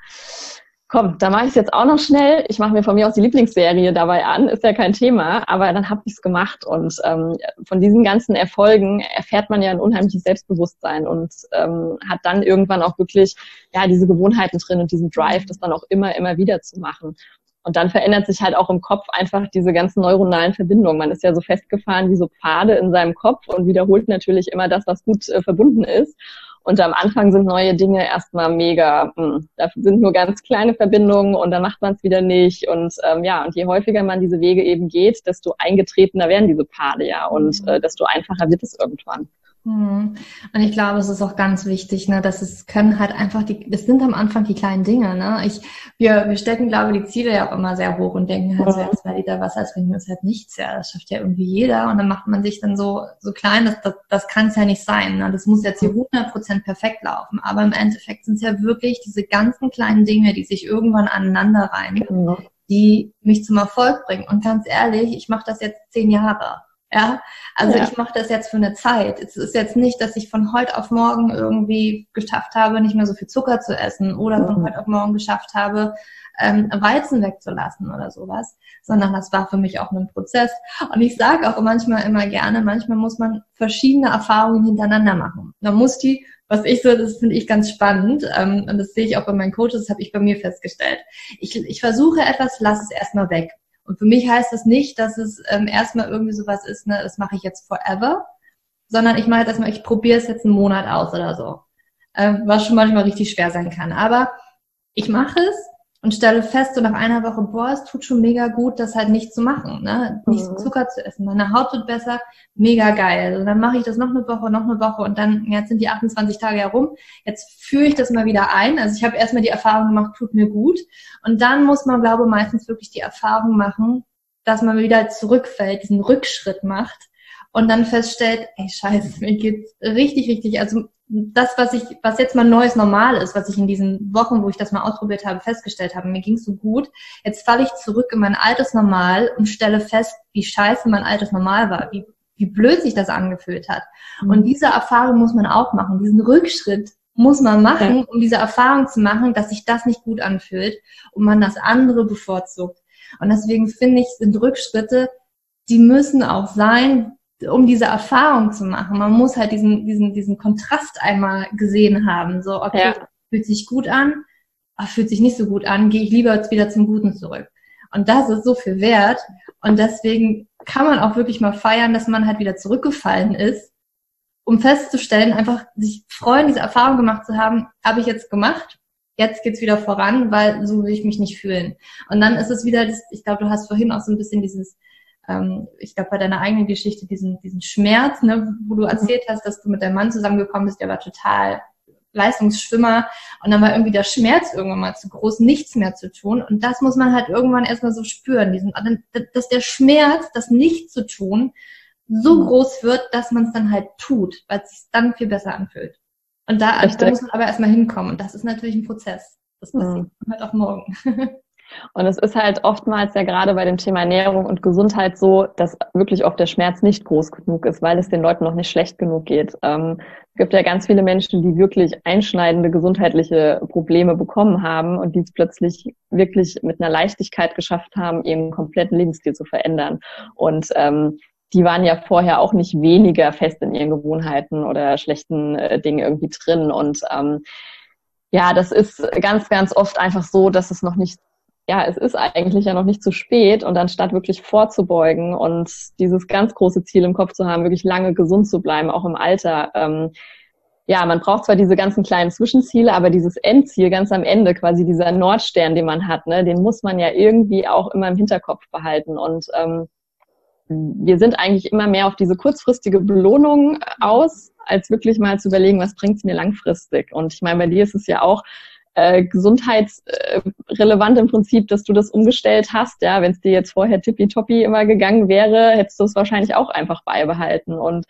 komm, da mache ich es jetzt auch noch schnell. Ich mache mir von mir aus die Lieblingsserie dabei an, ist ja kein Thema, aber dann habe ich es gemacht. Und ähm, von diesen ganzen Erfolgen erfährt man ja ein unheimliches Selbstbewusstsein und ähm, hat dann irgendwann auch wirklich ja diese Gewohnheiten drin und diesen Drive, das dann auch immer, immer wieder zu machen. Und dann verändert sich halt auch im Kopf einfach diese ganzen neuronalen Verbindungen. Man ist ja so festgefahren wie so Pfade in seinem Kopf und wiederholt natürlich immer das, was gut äh, verbunden ist. Und am Anfang sind neue Dinge erstmal mega, mh, hm, da sind nur ganz kleine Verbindungen und dann macht man es wieder nicht. Und ähm, ja, und je häufiger man diese Wege eben geht, desto eingetretener werden diese Pfade ja und mhm. äh, desto einfacher wird es irgendwann. Mhm. Und ich glaube, es ist auch ganz wichtig, ne, dass es können halt einfach die, es sind am Anfang die kleinen Dinge, ne. Ich, wir, wir stecken, glaube ich, die Ziele ja auch immer sehr hoch und denken halt, ja. so, zwei Liter Wasser, als wenn es halt nichts, ja, das schafft ja irgendwie jeder und dann macht man sich dann so, so klein, das, das, das kann es ja nicht sein, ne. Das muss jetzt hier 100 Prozent perfekt laufen, aber im Endeffekt sind es ja wirklich diese ganzen kleinen Dinge, die sich irgendwann aneinander reinigen, mhm. die mich zum Erfolg bringen. Und ganz ehrlich, ich mache das jetzt zehn Jahre. Ja, also ja. ich mache das jetzt für eine Zeit. Es ist jetzt nicht, dass ich von heute auf morgen irgendwie geschafft habe, nicht mehr so viel Zucker zu essen oder von mhm. heute auf morgen geschafft habe, ähm, Weizen wegzulassen oder sowas, sondern das war für mich auch ein Prozess. Und ich sage auch manchmal immer gerne, manchmal muss man verschiedene Erfahrungen hintereinander machen. Man muss die, was ich so, das finde ich ganz spannend, ähm, und das sehe ich auch bei meinen Coaches, das habe ich bei mir festgestellt. Ich, ich versuche etwas, lass es erstmal weg. Und für mich heißt das nicht, dass es ähm, erstmal irgendwie sowas ist, ne, das mache ich jetzt forever, sondern ich mache jetzt erstmal, ich probiere es jetzt einen Monat aus oder so. Ähm, was schon manchmal richtig schwer sein kann. Aber ich mache es und stelle fest, so nach einer Woche, boah, es tut schon mega gut, das halt nicht zu machen, ne? Nicht mhm. Zucker zu essen. Meine Haut wird besser, mega geil. Also dann mache ich das noch eine Woche, noch eine Woche und dann, jetzt sind die 28 Tage herum. Jetzt führe ich das mal wieder ein. Also ich habe erstmal die Erfahrung gemacht, tut mir gut. Und dann muss man, glaube ich, meistens wirklich die Erfahrung machen, dass man wieder zurückfällt, diesen Rückschritt macht und dann feststellt, ey, scheiße, mir geht's richtig, richtig, also das, was ich, was jetzt mal neues Normal ist, was ich in diesen Wochen, wo ich das mal ausprobiert habe, festgestellt habe, mir ging's so gut. Jetzt falle ich zurück in mein altes Normal und stelle fest, wie scheiße mein altes Normal war, wie, wie blöd sich das angefühlt hat. Mhm. Und diese Erfahrung muss man auch machen. Diesen Rückschritt muss man machen, ja. um diese Erfahrung zu machen, dass sich das nicht gut anfühlt und man das andere bevorzugt. Und deswegen finde ich, sind Rückschritte, die müssen auch sein, um diese Erfahrung zu machen. Man muss halt diesen, diesen, diesen Kontrast einmal gesehen haben. So, okay, ja. fühlt sich gut an, aber fühlt sich nicht so gut an, gehe ich lieber jetzt wieder zum Guten zurück. Und das ist so viel wert. Und deswegen kann man auch wirklich mal feiern, dass man halt wieder zurückgefallen ist, um festzustellen, einfach sich freuen, diese Erfahrung gemacht zu haben, habe ich jetzt gemacht. Jetzt geht's wieder voran, weil so will ich mich nicht fühlen. Und dann ist es wieder, das, ich glaube, du hast vorhin auch so ein bisschen dieses ähm, ich glaube, bei deiner eigenen Geschichte diesen, diesen Schmerz, ne, wo du erzählt hast, dass du mit deinem Mann zusammengekommen bist, der war total Leistungsschwimmer und dann war irgendwie der Schmerz irgendwann mal zu groß, nichts mehr zu tun. Und das muss man halt irgendwann erstmal so spüren, diesen, dass der Schmerz, das nicht zu tun, so mhm. groß wird, dass man es dann halt tut, weil es sich dann viel besser anfühlt. Und da, da muss man aber erstmal hinkommen. Und das ist natürlich ein Prozess. Das passiert mhm. halt auch morgen. Und es ist halt oftmals ja gerade bei dem Thema Ernährung und Gesundheit so, dass wirklich oft der Schmerz nicht groß genug ist, weil es den Leuten noch nicht schlecht genug geht. Ähm, es gibt ja ganz viele Menschen, die wirklich einschneidende gesundheitliche Probleme bekommen haben und die es plötzlich wirklich mit einer Leichtigkeit geschafft haben, ihren kompletten Lebensstil zu verändern. Und ähm, die waren ja vorher auch nicht weniger fest in ihren Gewohnheiten oder schlechten äh, Dingen irgendwie drin. Und ähm, ja, das ist ganz, ganz oft einfach so, dass es noch nicht ja, es ist eigentlich ja noch nicht zu spät und anstatt wirklich vorzubeugen und dieses ganz große Ziel im Kopf zu haben, wirklich lange gesund zu bleiben, auch im Alter, ähm, ja, man braucht zwar diese ganzen kleinen Zwischenziele, aber dieses Endziel ganz am Ende, quasi dieser Nordstern, den man hat, ne, den muss man ja irgendwie auch immer im Hinterkopf behalten. Und ähm, wir sind eigentlich immer mehr auf diese kurzfristige Belohnung aus, als wirklich mal zu überlegen, was bringt es mir langfristig. Und ich meine, bei dir ist es ja auch, äh, gesundheitsrelevant im Prinzip, dass du das umgestellt hast. Ja, wenn es dir jetzt vorher tippitoppi immer gegangen wäre, hättest du es wahrscheinlich auch einfach beibehalten. Und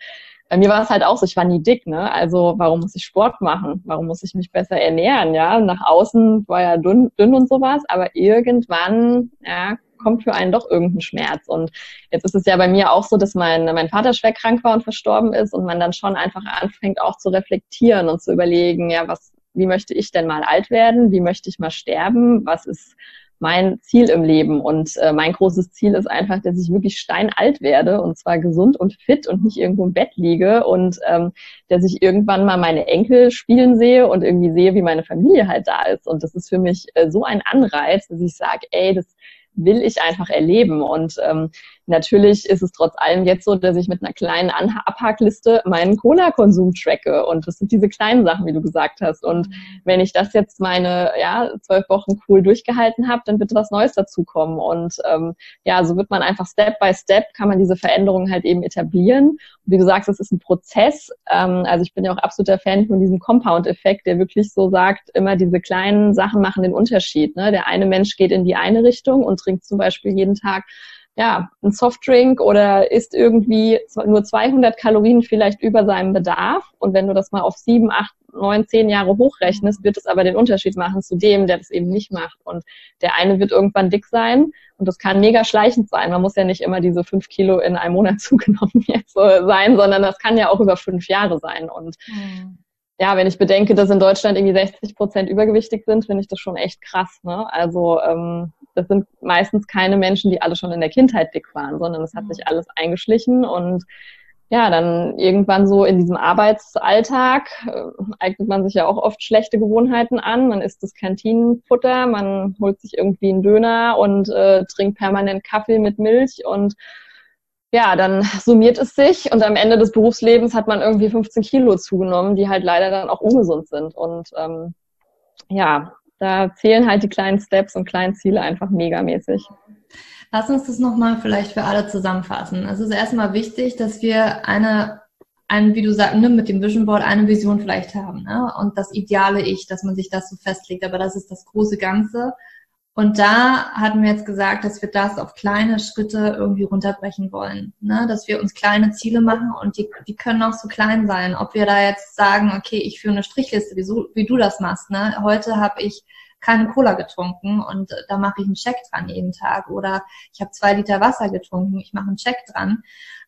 bei mir war es halt auch so, ich war nie dick, ne? Also warum muss ich Sport machen? Warum muss ich mich besser ernähren? Ja, nach außen war ja dünn, dünn und sowas, aber irgendwann, ja, kommt für einen doch irgendein Schmerz. Und jetzt ist es ja bei mir auch so, dass mein, mein Vater schwer krank war und verstorben ist und man dann schon einfach anfängt auch zu reflektieren und zu überlegen, ja, was, wie möchte ich denn mal alt werden? Wie möchte ich mal sterben? Was ist mein Ziel im Leben. Und äh, mein großes Ziel ist einfach, dass ich wirklich steinalt werde und zwar gesund und fit und nicht irgendwo im Bett liege und ähm, dass ich irgendwann mal meine Enkel spielen sehe und irgendwie sehe, wie meine Familie halt da ist. Und das ist für mich äh, so ein Anreiz, dass ich sage, ey, das will ich einfach erleben. Und ähm, natürlich ist es trotz allem jetzt so, dass ich mit einer kleinen Abhackliste meinen Cola-Konsum tracke. Und das sind diese kleinen Sachen, wie du gesagt hast. Und wenn ich das jetzt meine ja, zwölf Wochen cool durchgehalten habe, dann wird was Neues dazukommen. Und ähm, ja, so wird man einfach Step by Step, kann man diese Veränderungen halt eben etablieren. Und wie du sagst, es ist ein Prozess. Ähm, also ich bin ja auch absoluter Fan von diesem Compound-Effekt, der wirklich so sagt, immer diese kleinen Sachen machen den Unterschied. Ne? Der eine Mensch geht in die eine Richtung und trinkt zum Beispiel jeden Tag ja, ein Softdrink oder isst irgendwie nur 200 Kalorien vielleicht über seinem Bedarf. Und wenn du das mal auf sieben, acht, neun, zehn Jahre hochrechnest, wird es aber den Unterschied machen zu dem, der das eben nicht macht. Und der eine wird irgendwann dick sein und das kann mega schleichend sein. Man muss ja nicht immer diese fünf Kilo in einem Monat zugenommen jetzt so sein, sondern das kann ja auch über fünf Jahre sein. Und mhm ja, wenn ich bedenke, dass in Deutschland irgendwie 60 Prozent übergewichtig sind, finde ich das schon echt krass. Ne? Also ähm, das sind meistens keine Menschen, die alle schon in der Kindheit dick waren, sondern es hat sich alles eingeschlichen und ja, dann irgendwann so in diesem Arbeitsalltag äh, eignet man sich ja auch oft schlechte Gewohnheiten an. Man isst das Kantinenfutter, man holt sich irgendwie einen Döner und äh, trinkt permanent Kaffee mit Milch und ja, dann summiert es sich und am Ende des Berufslebens hat man irgendwie 15 Kilo zugenommen, die halt leider dann auch ungesund sind. Und ähm, ja, da zählen halt die kleinen Steps und kleinen Ziele einfach megamäßig. Lass uns das nochmal vielleicht für alle zusammenfassen. Es ist erstmal wichtig, dass wir eine, ein, wie du sagst, ne, mit dem Vision Board eine Vision vielleicht haben. Ne? Und das ideale Ich, dass man sich das so festlegt. Aber das ist das große Ganze. Und da hatten wir jetzt gesagt, dass wir das auf kleine Schritte irgendwie runterbrechen wollen. Ne? Dass wir uns kleine Ziele machen und die, die können auch so klein sein. Ob wir da jetzt sagen, okay, ich führe eine Strichliste, wie, so, wie du das machst. Ne? Heute habe ich keine Cola getrunken und da mache ich einen Check dran jeden Tag. Oder ich habe zwei Liter Wasser getrunken, ich mache einen Check dran.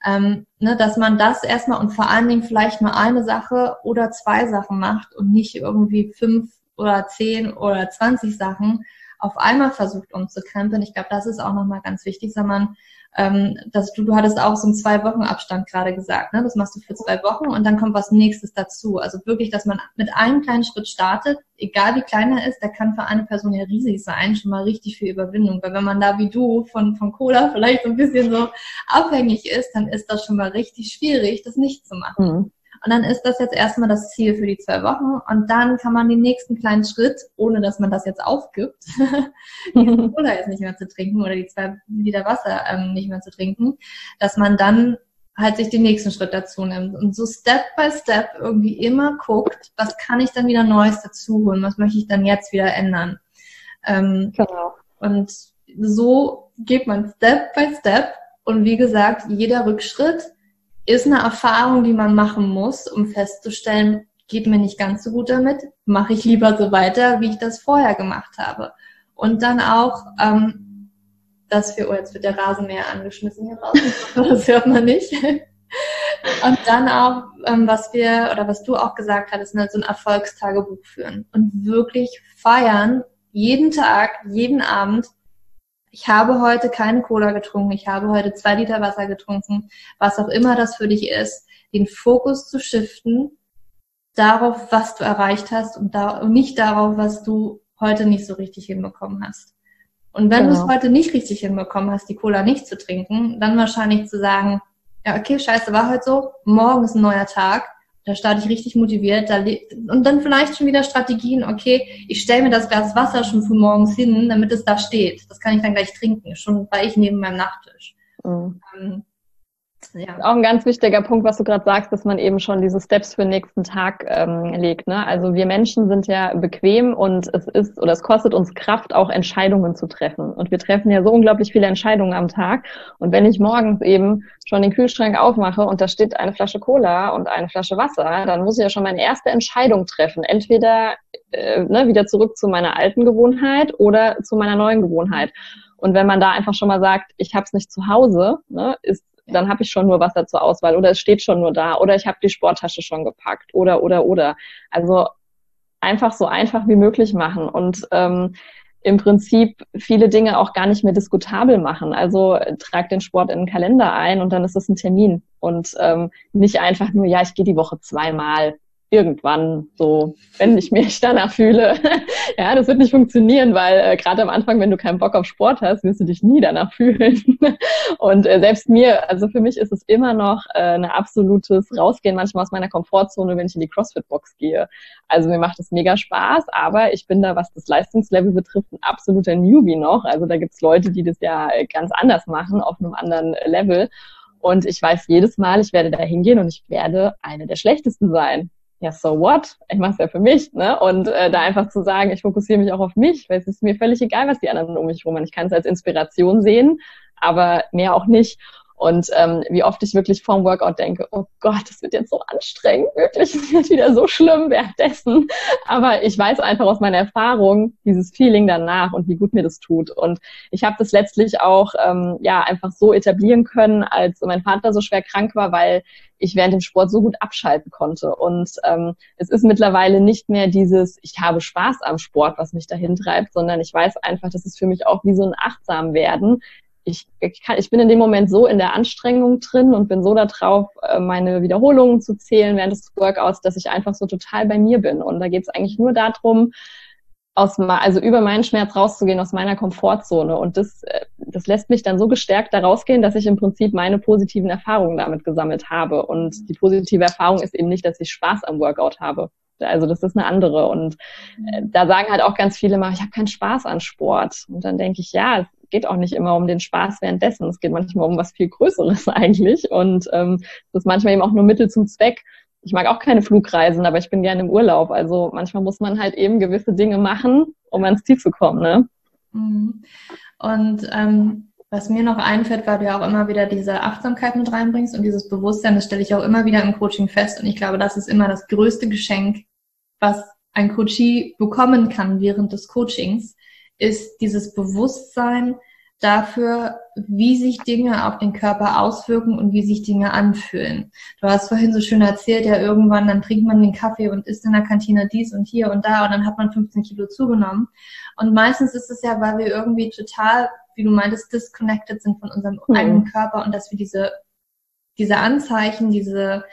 Ähm, ne, dass man das erstmal und vor allen Dingen vielleicht nur eine Sache oder zwei Sachen macht und nicht irgendwie fünf oder zehn oder zwanzig Sachen, auf einmal versucht umzukrempeln. Ich glaube, das ist auch nochmal ganz wichtig, sondern ähm, dass du, du hattest auch so einen zwei Wochen Abstand gerade gesagt, ne? Das machst du für zwei Wochen und dann kommt was nächstes dazu. Also wirklich, dass man mit einem kleinen Schritt startet, egal wie klein er ist, der kann für eine Person ja riesig sein, schon mal richtig viel Überwindung. Weil wenn man da wie du von, von Cola vielleicht so ein bisschen so abhängig ist, dann ist das schon mal richtig schwierig, das nicht zu machen. Mhm. Und dann ist das jetzt erstmal das Ziel für die zwei Wochen. Und dann kann man den nächsten kleinen Schritt, ohne dass man das jetzt aufgibt, die Cola jetzt nicht mehr zu trinken oder die zwei Liter Wasser ähm, nicht mehr zu trinken, dass man dann halt sich den nächsten Schritt dazu nimmt und so Step by Step irgendwie immer guckt, was kann ich dann wieder Neues dazu holen, was möchte ich dann jetzt wieder ändern. Ähm, genau. Und so geht man Step by Step und wie gesagt, jeder Rückschritt ist eine Erfahrung, die man machen muss, um festzustellen, geht mir nicht ganz so gut damit, mache ich lieber so weiter, wie ich das vorher gemacht habe. Und dann auch, ähm, dass wir, oh, jetzt wird der Rasenmäher angeschmissen hier raus, das hört man nicht. Und dann auch, ähm, was wir, oder was du auch gesagt hattest, ne, so ein Erfolgstagebuch führen und wirklich feiern, jeden Tag, jeden Abend, ich habe heute keine Cola getrunken, ich habe heute zwei Liter Wasser getrunken, was auch immer das für dich ist, den Fokus zu shiften darauf, was du erreicht hast und, da, und nicht darauf, was du heute nicht so richtig hinbekommen hast. Und wenn genau. du es heute nicht richtig hinbekommen hast, die Cola nicht zu trinken, dann wahrscheinlich zu sagen, ja, okay, scheiße, war heute so, morgen ist ein neuer Tag, da starte ich richtig motiviert. Da und dann vielleicht schon wieder Strategien, okay, ich stelle mir das Glas Wasser schon früh morgens hin, damit es da steht. Das kann ich dann gleich trinken, schon bei ich neben meinem Nachttisch. Mhm. Ähm, ja. Auch ein ganz wichtiger Punkt, was du gerade sagst, dass man eben schon diese Steps für den nächsten Tag ähm, legt. Ne? Also wir Menschen sind ja bequem und es ist oder es kostet uns Kraft, auch Entscheidungen zu treffen. Und wir treffen ja so unglaublich viele Entscheidungen am Tag. Und wenn ich morgens eben schon den Kühlschrank aufmache und da steht eine Flasche Cola und eine Flasche Wasser, dann muss ich ja schon meine erste Entscheidung treffen. Entweder äh, ne, wieder zurück zu meiner alten Gewohnheit oder zu meiner neuen Gewohnheit. Und wenn man da einfach schon mal sagt, ich habe es nicht zu Hause, ne, ist dann habe ich schon nur Wasser zur Auswahl oder es steht schon nur da oder ich habe die Sporttasche schon gepackt oder oder oder. Also einfach so einfach wie möglich machen und ähm, im Prinzip viele Dinge auch gar nicht mehr diskutabel machen. Also trag den Sport in den Kalender ein und dann ist es ein Termin und ähm, nicht einfach nur, ja, ich gehe die Woche zweimal irgendwann so, wenn ich mich danach fühle. ja, das wird nicht funktionieren, weil äh, gerade am Anfang, wenn du keinen Bock auf Sport hast, wirst du dich nie danach fühlen. und äh, selbst mir, also für mich ist es immer noch äh, ein absolutes Rausgehen manchmal aus meiner Komfortzone, wenn ich in die CrossFit-Box gehe. Also mir macht es mega Spaß, aber ich bin da, was das Leistungslevel betrifft, ein absoluter Newbie noch. Also da gibt's Leute, die das ja äh, ganz anders machen, auf einem anderen Level. Und ich weiß jedes Mal, ich werde da hingehen und ich werde eine der schlechtesten sein ja, so what? Ich mache es ja für mich, ne? Und äh, da einfach zu sagen, ich fokussiere mich auch auf mich, weil es ist mir völlig egal, was die anderen um mich herum machen. Ich kann es als Inspiration sehen, aber mehr auch nicht. Und ähm, wie oft ich wirklich vorm Workout denke, oh Gott, das wird jetzt so anstrengend, wirklich, es wird wieder so schlimm währenddessen. Aber ich weiß einfach aus meiner Erfahrung dieses Feeling danach und wie gut mir das tut. Und ich habe das letztlich auch ähm, ja einfach so etablieren können, als mein Vater so schwer krank war, weil ich während dem Sport so gut abschalten konnte. Und ähm, es ist mittlerweile nicht mehr dieses, ich habe Spaß am Sport, was mich dahin treibt, sondern ich weiß einfach, das ist für mich auch wie so ein Achtsam-Werden ich, ich, kann, ich bin in dem Moment so in der Anstrengung drin und bin so darauf, äh, meine Wiederholungen zu zählen während des Workouts, dass ich einfach so total bei mir bin. Und da geht es eigentlich nur darum, aus, also über meinen Schmerz rauszugehen aus meiner Komfortzone. Und das, äh, das lässt mich dann so gestärkt da rausgehen, dass ich im Prinzip meine positiven Erfahrungen damit gesammelt habe. Und die positive Erfahrung ist eben nicht, dass ich Spaß am Workout habe. Also das ist eine andere. Und äh, da sagen halt auch ganz viele mal, ich habe keinen Spaß an Sport. Und dann denke ich, ja, geht auch nicht immer um den Spaß währenddessen. Es geht manchmal um was viel Größeres eigentlich. Und ähm, das ist manchmal eben auch nur Mittel zum Zweck. Ich mag auch keine Flugreisen, aber ich bin gerne im Urlaub. Also manchmal muss man halt eben gewisse Dinge machen, um ans Ziel zu kommen. Ne? Mhm. Und ähm, was mir noch einfällt, weil du ja auch immer wieder diese Achtsamkeit mit reinbringst und dieses Bewusstsein, das stelle ich auch immer wieder im Coaching fest. Und ich glaube, das ist immer das größte Geschenk, was ein Coachie bekommen kann während des Coachings, ist dieses Bewusstsein dafür, wie sich Dinge auf den Körper auswirken und wie sich Dinge anfühlen. Du hast vorhin so schön erzählt, ja irgendwann, dann trinkt man den Kaffee und isst in der Kantine dies und hier und da und dann hat man 15 Kilo zugenommen. Und meistens ist es ja, weil wir irgendwie total, wie du meintest, disconnected sind von unserem mhm. eigenen Körper und dass wir diese, diese Anzeichen, diese,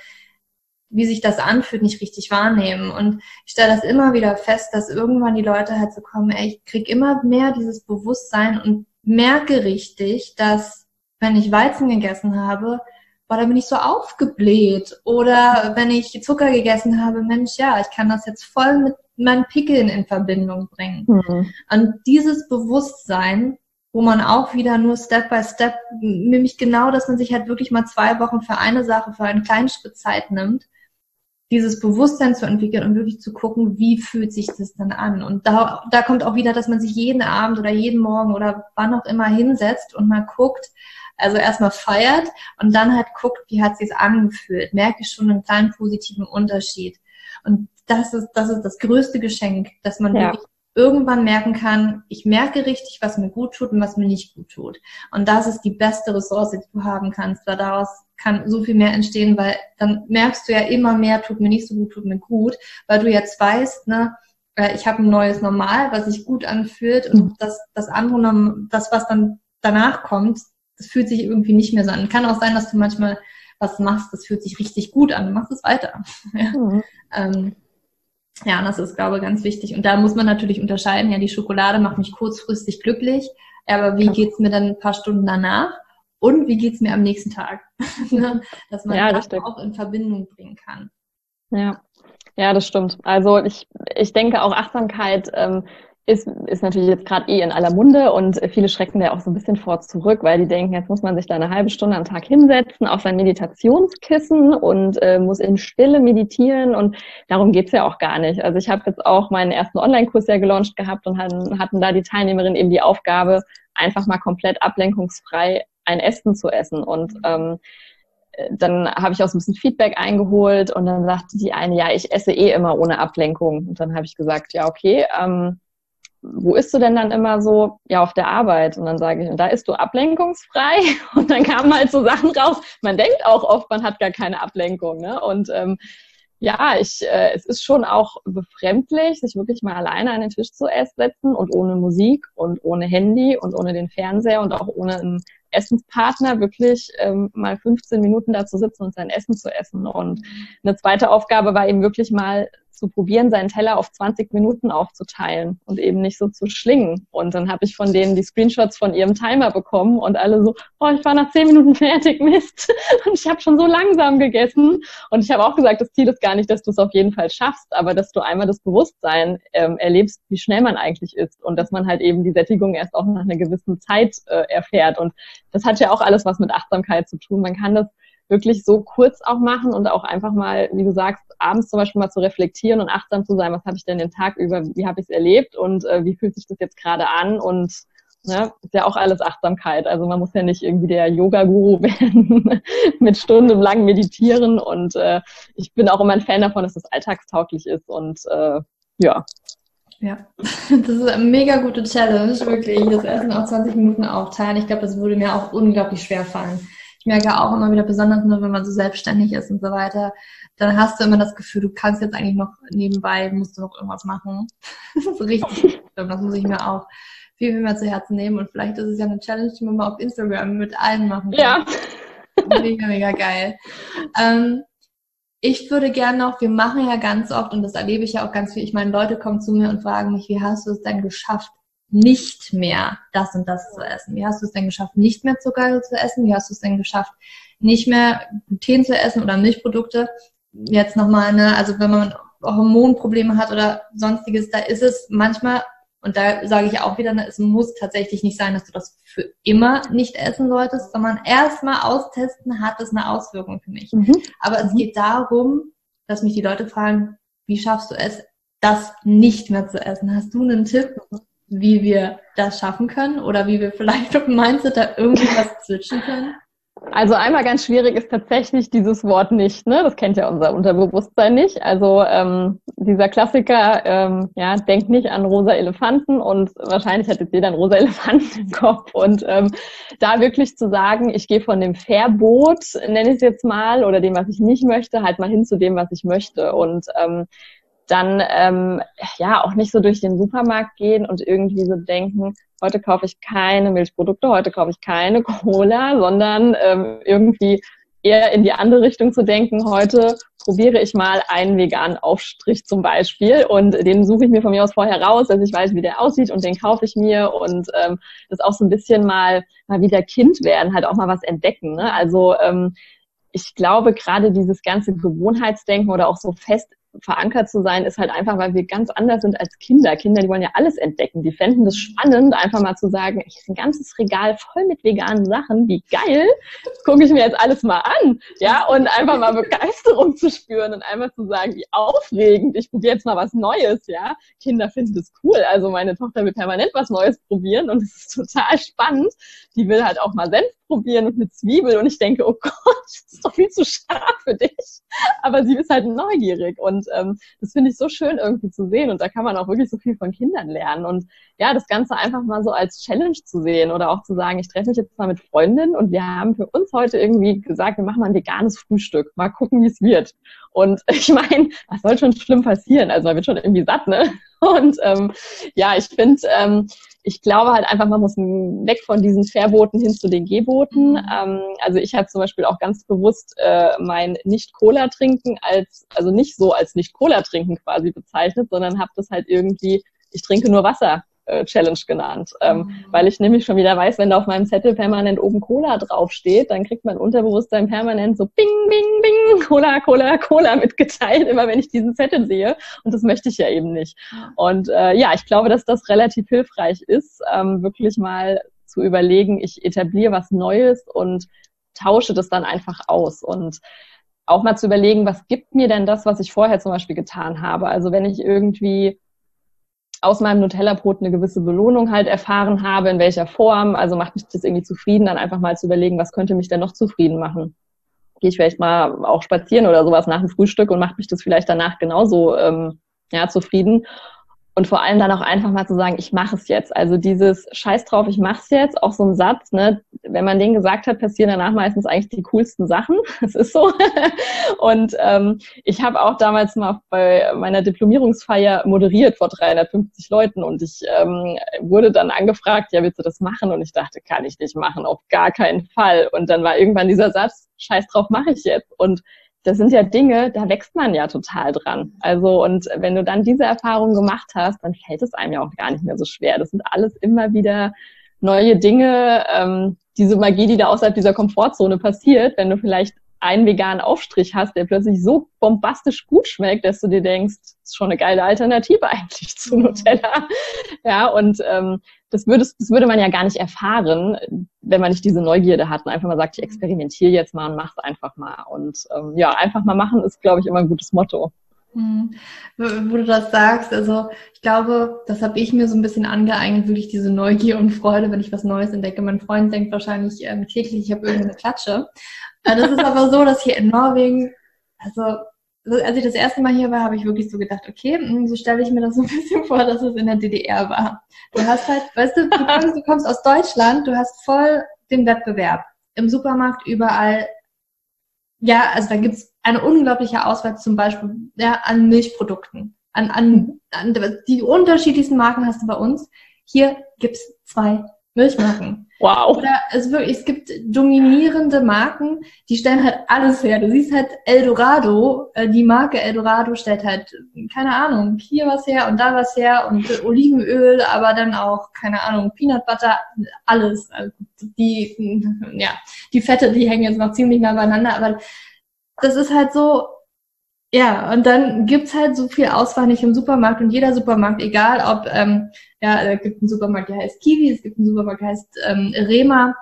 wie sich das anfühlt, nicht richtig wahrnehmen. Und ich stelle das immer wieder fest, dass irgendwann die Leute halt so kommen, ey, ich krieg immer mehr dieses Bewusstsein und merke richtig, dass wenn ich Weizen gegessen habe, boah, da bin ich so aufgebläht. Oder wenn ich Zucker gegessen habe, Mensch, ja, ich kann das jetzt voll mit meinen Pickeln in Verbindung bringen. Mhm. Und dieses Bewusstsein, wo man auch wieder nur Step by Step, nämlich genau, dass man sich halt wirklich mal zwei Wochen für eine Sache, für einen kleinen Schritt Zeit nimmt dieses Bewusstsein zu entwickeln und wirklich zu gucken, wie fühlt sich das dann an. Und da, da kommt auch wieder, dass man sich jeden Abend oder jeden Morgen oder wann auch immer hinsetzt und mal guckt, also erstmal feiert und dann halt guckt, wie hat sich's angefühlt. Merke ich schon einen kleinen positiven Unterschied. Und das ist, das ist das größte Geschenk, dass man ja. wirklich irgendwann merken kann, ich merke richtig, was mir gut tut und was mir nicht gut tut. Und das ist die beste Ressource, die du haben kannst, weil daraus kann so viel mehr entstehen, weil dann merkst du ja immer mehr, tut mir nicht so gut, tut mir gut, weil du jetzt weißt, ne, äh, ich habe ein neues Normal, was sich gut anfühlt und mhm. das, das andere, das, was dann danach kommt, das fühlt sich irgendwie nicht mehr so an. Kann auch sein, dass du manchmal was machst, das fühlt sich richtig gut an, du machst es weiter. ja. Mhm. Ähm, ja, das ist, glaube ich, ganz wichtig. Und da muss man natürlich unterscheiden, ja, die Schokolade macht mich kurzfristig glücklich, aber wie geht's mir dann ein paar Stunden danach? Und wie geht's mir am nächsten Tag? Ne? Dass man ja, das auch in Verbindung bringen kann. Ja. Ja, das stimmt. Also ich, ich denke auch Achtsamkeit ähm, ist, ist natürlich jetzt gerade eh in aller Munde und viele schrecken da auch so ein bisschen vor zurück, weil die denken, jetzt muss man sich da eine halbe Stunde am Tag hinsetzen auf sein Meditationskissen und äh, muss in Stille meditieren und darum geht's ja auch gar nicht. Also ich habe jetzt auch meinen ersten Online-Kurs ja gelauncht gehabt und hatten, hatten da die Teilnehmerin eben die Aufgabe, einfach mal komplett ablenkungsfrei ein Essen zu essen und ähm, dann habe ich auch so ein bisschen Feedback eingeholt und dann sagte die eine, ja, ich esse eh immer ohne Ablenkung. Und dann habe ich gesagt, ja, okay, ähm, wo isst du denn dann immer so? Ja, auf der Arbeit. Und dann sage ich, da isst du ablenkungsfrei. Und dann kamen halt so Sachen raus. Man denkt auch oft, man hat gar keine Ablenkung. Ne? Und ähm, ja, ich, äh, es ist schon auch befremdlich, sich wirklich mal alleine an den Tisch zu setzen und ohne Musik und ohne Handy und ohne den Fernseher und auch ohne einen Essenspartner wirklich ähm, mal 15 Minuten da zu sitzen und sein Essen zu essen. Und eine zweite Aufgabe war eben wirklich mal zu probieren, seinen Teller auf 20 Minuten aufzuteilen und eben nicht so zu schlingen. Und dann habe ich von denen die Screenshots von ihrem Timer bekommen und alle so, oh, ich war nach 10 Minuten fertig, Mist. Und ich habe schon so langsam gegessen. Und ich habe auch gesagt, das Ziel ist gar nicht, dass du es auf jeden Fall schaffst, aber dass du einmal das Bewusstsein ähm, erlebst, wie schnell man eigentlich isst und dass man halt eben die Sättigung erst auch nach einer gewissen Zeit äh, erfährt. Und das hat ja auch alles was mit Achtsamkeit zu tun. Man kann das wirklich so kurz auch machen und auch einfach mal, wie du sagst, abends zum Beispiel mal zu reflektieren und achtsam zu sein, was habe ich denn den Tag über, wie habe ich es erlebt und äh, wie fühlt sich das jetzt gerade an und ne, ist ja auch alles Achtsamkeit. Also man muss ja nicht irgendwie der Yoga-Guru werden mit stundenlang meditieren und äh, ich bin auch immer ein Fan davon, dass das alltagstauglich ist und äh, ja. Ja, das ist eine mega gute Challenge, wirklich. Das Essen auf 20 Minuten aufteilen. Ich glaube, das würde mir auch unglaublich schwer fallen ich merke auch immer wieder, besonders nur, wenn man so selbstständig ist und so weiter, dann hast du immer das Gefühl, du kannst jetzt eigentlich noch nebenbei, musst du noch irgendwas machen. das ist richtig. das muss ich mir auch viel, viel mehr zu Herzen nehmen. Und vielleicht ist es ja eine Challenge, die man mal auf Instagram mit allen machen kann. Ja. Mega, mega geil. Ähm, ich würde gerne noch, wir machen ja ganz oft, und das erlebe ich ja auch ganz viel, ich meine, Leute kommen zu mir und fragen mich, wie hast du es denn geschafft, nicht mehr das und das zu essen? Wie hast du es denn geschafft, nicht mehr Zucker zu essen? Wie hast du es denn geschafft, nicht mehr Gluten zu essen oder Milchprodukte? Jetzt nochmal, ne, also wenn man Hormonprobleme hat oder sonstiges, da ist es manchmal, und da sage ich auch wieder, ne, es muss tatsächlich nicht sein, dass du das für immer nicht essen solltest, sondern erstmal austesten, hat das eine Auswirkung für mich. Mhm. Aber es geht darum, dass mich die Leute fragen, wie schaffst du es, das nicht mehr zu essen? Hast du einen Tipp? wie wir das schaffen können oder wie wir vielleicht auf dem Mindset da irgendwie was switchen können? Also einmal ganz schwierig ist tatsächlich dieses Wort nicht, ne? Das kennt ja unser Unterbewusstsein nicht. Also ähm, dieser Klassiker, ähm, ja, denkt nicht an rosa Elefanten und wahrscheinlich hat jetzt jeder einen rosa Elefanten im Kopf. Und ähm, da wirklich zu sagen, ich gehe von dem Verbot, nenne ich es jetzt mal, oder dem, was ich nicht möchte, halt mal hin zu dem, was ich möchte. Und ähm, dann ähm, ja auch nicht so durch den Supermarkt gehen und irgendwie so denken, heute kaufe ich keine Milchprodukte, heute kaufe ich keine Cola, sondern ähm, irgendwie eher in die andere Richtung zu denken, heute probiere ich mal einen veganen Aufstrich zum Beispiel und den suche ich mir von mir aus vorher raus, dass ich weiß, wie der aussieht und den kaufe ich mir und ähm, das auch so ein bisschen mal, mal wieder Kind werden, halt auch mal was entdecken. Ne? Also ähm, ich glaube, gerade dieses ganze Gewohnheitsdenken oder auch so fest verankert zu sein, ist halt einfach, weil wir ganz anders sind als Kinder. Kinder, die wollen ja alles entdecken. Die fänden das spannend, einfach mal zu sagen, ich ein ganzes Regal voll mit veganen Sachen, wie geil, gucke ich mir jetzt alles mal an. Ja, und einfach mal Begeisterung zu spüren und einfach zu sagen, wie aufregend, ich probiere jetzt mal was Neues, ja. Kinder finden das cool. Also meine Tochter will permanent was Neues probieren und es ist total spannend. Die will halt auch mal Senf probieren und eine Zwiebel und ich denke, oh Gott, das ist doch viel zu scharf für dich. Aber sie ist halt neugierig und ähm, das finde ich so schön irgendwie zu sehen und da kann man auch wirklich so viel von Kindern lernen und ja, das Ganze einfach mal so als Challenge zu sehen oder auch zu sagen, ich treffe mich jetzt mal mit Freundinnen und wir haben für uns heute irgendwie gesagt, wir machen mal ein veganes Frühstück, mal gucken, wie es wird. Und ich meine, was soll schon schlimm passieren? Also man wird schon irgendwie satt, ne? Und ähm, ja, ich finde, ähm, ich glaube halt einfach, man muss weg von diesen Verboten hin zu den Geboten. Mhm. Ähm, also ich habe zum Beispiel auch ganz bewusst äh, mein Nicht-Cola-Trinken als, also nicht so als Nicht-Cola-Trinken quasi bezeichnet, sondern habe das halt irgendwie, ich trinke nur Wasser Challenge genannt, ähm, mhm. weil ich nämlich schon wieder weiß, wenn da auf meinem Zettel permanent oben Cola draufsteht, dann kriegt mein Unterbewusstsein permanent so Bing, Bing, Bing, Cola, Cola, Cola mitgeteilt, immer wenn ich diesen Zettel sehe. Und das möchte ich ja eben nicht. Und äh, ja, ich glaube, dass das relativ hilfreich ist, ähm, wirklich mal zu überlegen, ich etabliere was Neues und tausche das dann einfach aus. Und auch mal zu überlegen, was gibt mir denn das, was ich vorher zum Beispiel getan habe? Also wenn ich irgendwie aus meinem Nutella-Brot eine gewisse Belohnung halt erfahren habe, in welcher Form. Also macht mich das irgendwie zufrieden, dann einfach mal zu überlegen, was könnte mich denn noch zufrieden machen. Gehe ich vielleicht mal auch spazieren oder sowas nach dem Frühstück und macht mich das vielleicht danach genauso ähm, ja, zufrieden. Und vor allem dann auch einfach mal zu sagen, ich mache es jetzt. Also dieses Scheiß drauf, ich mache es jetzt, auch so ein Satz, ne? wenn man den gesagt hat, passieren danach meistens eigentlich die coolsten Sachen. Das ist so. und ähm, ich habe auch damals mal bei meiner Diplomierungsfeier moderiert vor 350 Leuten und ich ähm, wurde dann angefragt, ja, willst du das machen? Und ich dachte, kann ich nicht machen, auf gar keinen Fall. Und dann war irgendwann dieser Satz, Scheiß drauf, mache ich jetzt. Und das sind ja Dinge, da wächst man ja total dran. Also, und wenn du dann diese Erfahrung gemacht hast, dann fällt es einem ja auch gar nicht mehr so schwer. Das sind alles immer wieder neue Dinge, ähm, diese Magie, die da außerhalb dieser Komfortzone passiert, wenn du vielleicht einen veganen Aufstrich hast, der plötzlich so bombastisch gut schmeckt, dass du dir denkst, das ist schon eine geile Alternative eigentlich zu mhm. Nutella. Ja, und ähm, das, würdest, das würde man ja gar nicht erfahren, wenn man nicht diese Neugierde hat und einfach mal sagt, ich experimentiere jetzt mal und mach's einfach mal. Und ähm, ja, einfach mal machen ist, glaube ich, immer ein gutes Motto. Hm. Wo du das sagst, also ich glaube, das habe ich mir so ein bisschen angeeignet, wirklich diese Neugier und Freude, wenn ich was Neues entdecke. Mein Freund denkt wahrscheinlich ähm, täglich, ich habe irgendeine Klatsche. Äh, das ist aber so, dass hier in Norwegen, also als ich das erste Mal hier war, habe ich wirklich so gedacht, okay, hm, so stelle ich mir das so ein bisschen vor, dass es in der DDR war. Du hast halt, weißt du, du kommst, aus Deutschland, du hast voll den Wettbewerb. Im Supermarkt überall, ja, also da gibt's eine unglaubliche Auswahl zum Beispiel ja, an Milchprodukten. An, an, an die unterschiedlichsten Marken hast du bei uns. Hier gibt's zwei Milchmarken. Wow. Oder es, wirklich, es gibt dominierende Marken, die stellen halt alles her. Du siehst halt Eldorado, äh, die Marke Eldorado stellt halt, keine Ahnung, hier was her und da was her und Olivenöl, aber dann auch, keine Ahnung, Peanut Butter, alles. Also die, ja, die Fette, die hängen jetzt noch ziemlich nah beieinander, aber das ist halt so, ja, und dann gibt's halt so viel Auswahl nicht im Supermarkt und jeder Supermarkt, egal ob, ähm, ja, es gibt einen Supermarkt, der heißt Kiwi, es gibt einen Supermarkt, der heißt ähm, Rema,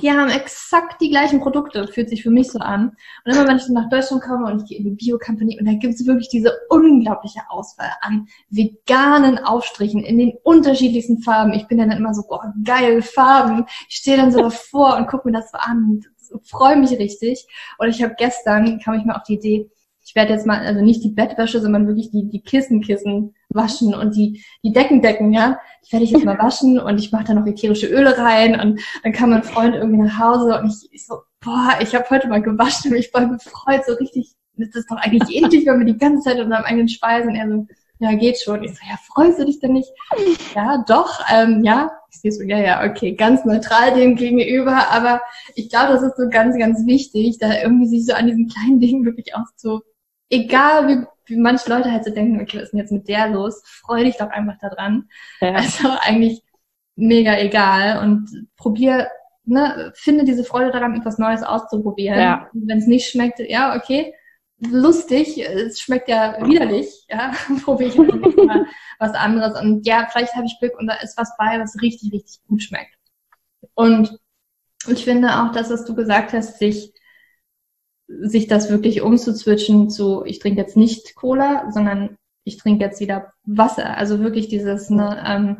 die haben exakt die gleichen Produkte, fühlt sich für mich so an. Und immer wenn ich nach Deutschland komme und ich gehe in die Bio-Company und da gibt's wirklich diese unglaubliche Auswahl an veganen Aufstrichen in den unterschiedlichsten Farben. Ich bin dann immer so, boah, geil, Farben. Ich stehe dann so davor und gucke mir das so an und freue mich richtig. Und ich habe gestern, kam ich mal auf die Idee, ich werde jetzt mal, also nicht die Bettwäsche, sondern wirklich die, die Kissenkissen waschen und die, die Deckendecken, ja. Die werde ich jetzt mal waschen und ich mache da noch ätherische Öle rein und dann kam mein Freund irgendwie nach Hause und ich, ich so, boah, ich habe heute mal gewaschen und mich voll gefreut, so richtig, das ist doch eigentlich ähnlich, wenn wir die ganze Zeit unter einem eigenen Speisen und er so, ja, geht schon. Ich so, ja, freust du dich denn nicht? Ja, doch, ähm, ja. Ich sehe so, ja, ja, okay, ganz neutral dem gegenüber, aber ich glaube, das ist so ganz, ganz wichtig, da irgendwie sich so an diesen kleinen Dingen wirklich auszu, egal wie, wie manche Leute halt so denken, okay, was ist denn jetzt mit der los? Freu dich doch einfach da dran. Ja. Also eigentlich mega egal und probier, ne, finde diese Freude daran, etwas Neues auszuprobieren. Ja. Wenn es nicht schmeckt, ja, okay, lustig, es schmeckt ja widerlich, ja, probiere ich mal was anderes und ja, vielleicht habe ich Glück und da ist was bei, was richtig, richtig gut schmeckt. Und ich finde auch, dass was du gesagt hast, sich sich das wirklich umzuzwitschen zu, ich trinke jetzt nicht Cola, sondern ich trinke jetzt wieder Wasser. Also wirklich dieses, ne, ähm,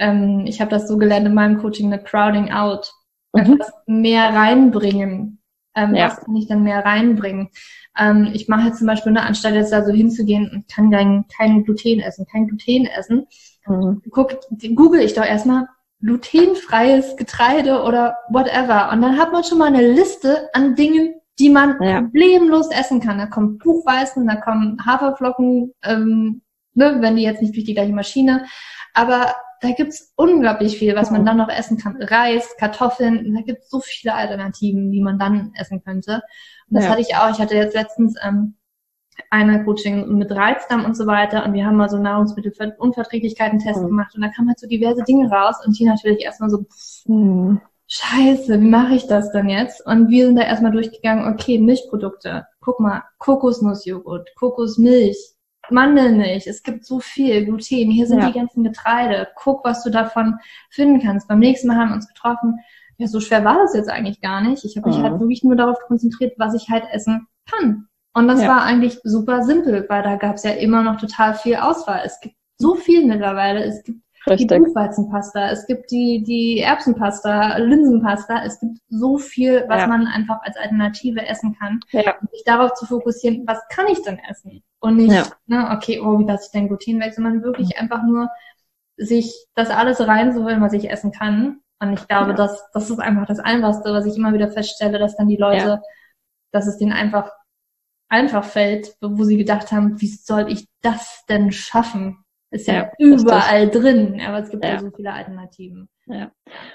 ähm, ich habe das so gelernt in meinem Coaching, eine Crowding out. Mhm. Etwas mehr reinbringen. Ähm, ja. Was kann ich dann mehr reinbringen? Ähm, ich mache jetzt zum Beispiel, ne, anstatt jetzt da so hinzugehen und kann kein, kein Gluten essen, kein Gluten essen, mhm. guck, google ich doch erstmal glutenfreies Getreide oder whatever. Und dann hat man schon mal eine Liste an Dingen, die man ja. problemlos essen kann. Da kommen Buchweißen, da kommen Haferflocken, ähm, ne, wenn die jetzt nicht durch die gleiche Maschine. Aber da gibt's unglaublich viel, was man dann noch essen kann. Reis, Kartoffeln, da gibt's so viele Alternativen, die man dann essen könnte. Und das ja. hatte ich auch. Ich hatte jetzt letztens ähm, eine Coaching mit Reizdarm und so weiter und wir haben mal so Nahrungsmittelunverträglichkeiten-Tests mhm. gemacht und da kamen halt so diverse Dinge raus und die natürlich erstmal so, pff, mhm scheiße, wie mache ich das denn jetzt? Und wir sind da erstmal durchgegangen, okay, Milchprodukte. Guck mal, Kokosnussjoghurt, Kokosmilch, Mandelmilch, es gibt so viel, Gluten, hier sind ja. die ganzen Getreide. Guck, was du davon finden kannst. Beim nächsten Mal haben wir uns getroffen. Ja, so schwer war das jetzt eigentlich gar nicht. Ich habe mich mhm. halt wirklich nur darauf konzentriert, was ich halt essen kann. Und das ja. war eigentlich super simpel, weil da gab es ja immer noch total viel Auswahl. Es gibt so viel mittlerweile. Es gibt Richtig. die Buchweizenpasta, es gibt die, die Erbsenpasta, Linsenpasta. Es gibt so viel, was ja. man einfach als Alternative essen kann. Ja. Und sich darauf zu fokussieren, was kann ich denn essen? Und nicht, ja. ne, okay, oh, wie lasse ich denn Gluten weg, sondern wirklich mhm. einfach nur sich das alles reinzuholen, was ich essen kann. Und ich glaube, ja. das, das ist einfach das Einfachste, was ich immer wieder feststelle, dass dann die Leute, dass es denen einfach einfach fällt, wo sie gedacht haben, wie soll ich das denn schaffen? Ist ja, ja überall drin, aber es gibt ja. ja so viele Alternativen. Ja.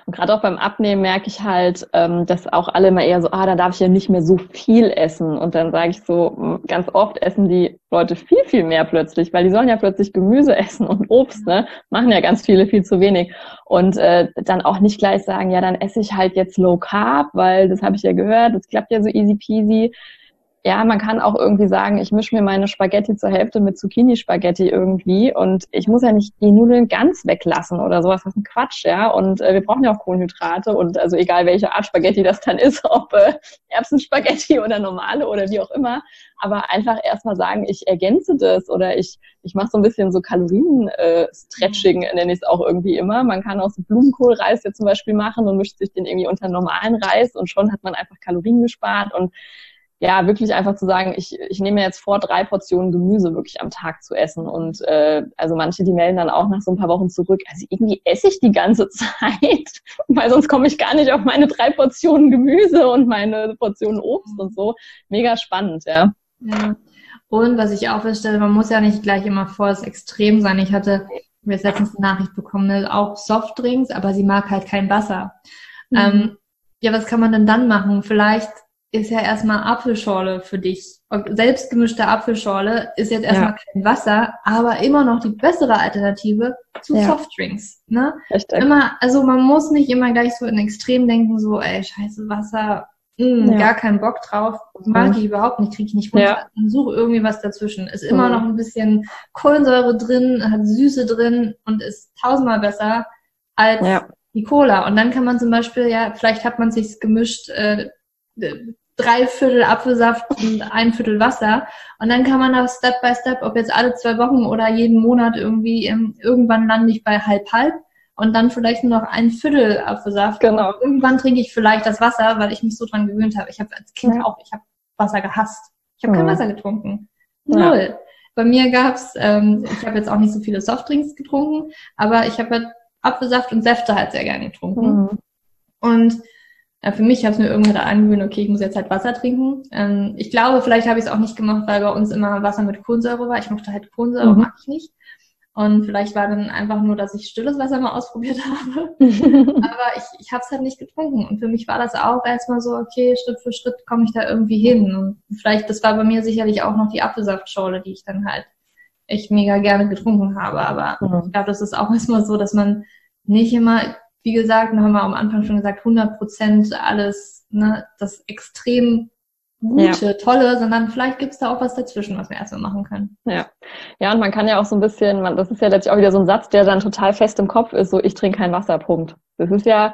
Und gerade auch beim Abnehmen merke ich halt, ähm, dass auch alle immer eher so, ah, da darf ich ja nicht mehr so viel essen. Und dann sage ich so, ganz oft essen die Leute viel, viel mehr plötzlich, weil die sollen ja plötzlich Gemüse essen und Obst, ne? Machen ja ganz viele viel zu wenig. Und äh, dann auch nicht gleich sagen, ja, dann esse ich halt jetzt Low Carb, weil das habe ich ja gehört, das klappt ja so easy peasy ja, man kann auch irgendwie sagen, ich mische mir meine Spaghetti zur Hälfte mit Zucchini-Spaghetti irgendwie und ich muss ja nicht die Nudeln ganz weglassen oder sowas. Das ist ein Quatsch, ja. Und äh, wir brauchen ja auch Kohlenhydrate und also egal welche Art Spaghetti das dann ist, ob äh, Erbsenspaghetti oder normale oder wie auch immer. Aber einfach erstmal sagen, ich ergänze das oder ich, ich mache so ein bisschen so Kalorien-Stretching, äh, nenne ich es auch irgendwie immer. Man kann auch so Blumenkohlreis jetzt zum Beispiel machen und mischt sich den irgendwie unter normalen Reis und schon hat man einfach Kalorien gespart und ja, wirklich einfach zu sagen, ich, ich nehme mir jetzt vor, drei Portionen Gemüse wirklich am Tag zu essen. Und äh, also manche, die melden dann auch nach so ein paar Wochen zurück, also irgendwie esse ich die ganze Zeit, weil sonst komme ich gar nicht auf meine drei Portionen Gemüse und meine Portionen Obst und so. Mega spannend, ja. Ja. Und was ich auch feststelle, man muss ja nicht gleich immer vor das Extrem sein. Ich hatte jetzt letztens eine Nachricht bekommen, ne, auch Softdrinks, aber sie mag halt kein Wasser. Mhm. Ähm, ja, was kann man denn dann machen? Vielleicht ist ja erstmal Apfelschorle für dich. selbstgemischte Apfelschorle ist jetzt erstmal ja. kein Wasser, aber immer noch die bessere Alternative zu ja. Softdrinks. Ne? Richtig. Immer, also man muss nicht immer gleich so in Extrem denken, so, ey, scheiße, Wasser, mh, hm, ja. gar keinen Bock drauf, mag ich überhaupt nicht, kriege ich nicht runter. Ja. Suche irgendwie was dazwischen. Ist immer mhm. noch ein bisschen Kohlensäure drin, hat Süße drin und ist tausendmal besser als die Cola. Und dann kann man zum Beispiel, ja, vielleicht hat man sich's gemischt, äh, drei Viertel Apfelsaft und ein Viertel Wasser. Und dann kann man das Step by Step, ob jetzt alle zwei Wochen oder jeden Monat irgendwie, ähm, irgendwann lande ich bei halb halb und dann vielleicht nur noch ein Viertel Apfelsaft. Genau. Und irgendwann trinke ich vielleicht das Wasser, weil ich mich so dran gewöhnt habe. Ich habe als Kind ja. auch, ich habe Wasser gehasst. Ich habe mhm. kein Wasser getrunken. Null. Ja. Bei mir gab's, ähm, ich habe jetzt auch nicht so viele Softdrinks getrunken, aber ich habe halt Apfelsaft und Säfte halt sehr gerne getrunken. Mhm. Und für mich habe ich mir irgendwann da angewöhnt, okay, ich muss jetzt halt Wasser trinken. Ähm, ich glaube, vielleicht habe ich es auch nicht gemacht, weil bei uns immer Wasser mit Kohlensäure war. Ich mochte halt Kohlensäure, mhm. mag ich nicht. Und vielleicht war dann einfach nur, dass ich stilles Wasser mal ausprobiert habe. Aber ich, ich habe es halt nicht getrunken. Und für mich war das auch erstmal so, okay, Schritt für Schritt komme ich da irgendwie hin. Und vielleicht, das war bei mir sicherlich auch noch die Apfelsaftschorle, die ich dann halt echt mega gerne getrunken habe. Aber mhm. ich glaube, das ist auch erstmal so, dass man nicht immer wie gesagt, haben wir am Anfang schon gesagt, 100 Prozent alles, ne, das extrem gute, ja. tolle, sondern vielleicht gibt's da auch was dazwischen, was wir erstmal machen können. Ja. Ja, und man kann ja auch so ein bisschen, man, das ist ja letztlich auch wieder so ein Satz, der dann total fest im Kopf ist, so ich trinke kein Wasser, Punkt. Das ist ja,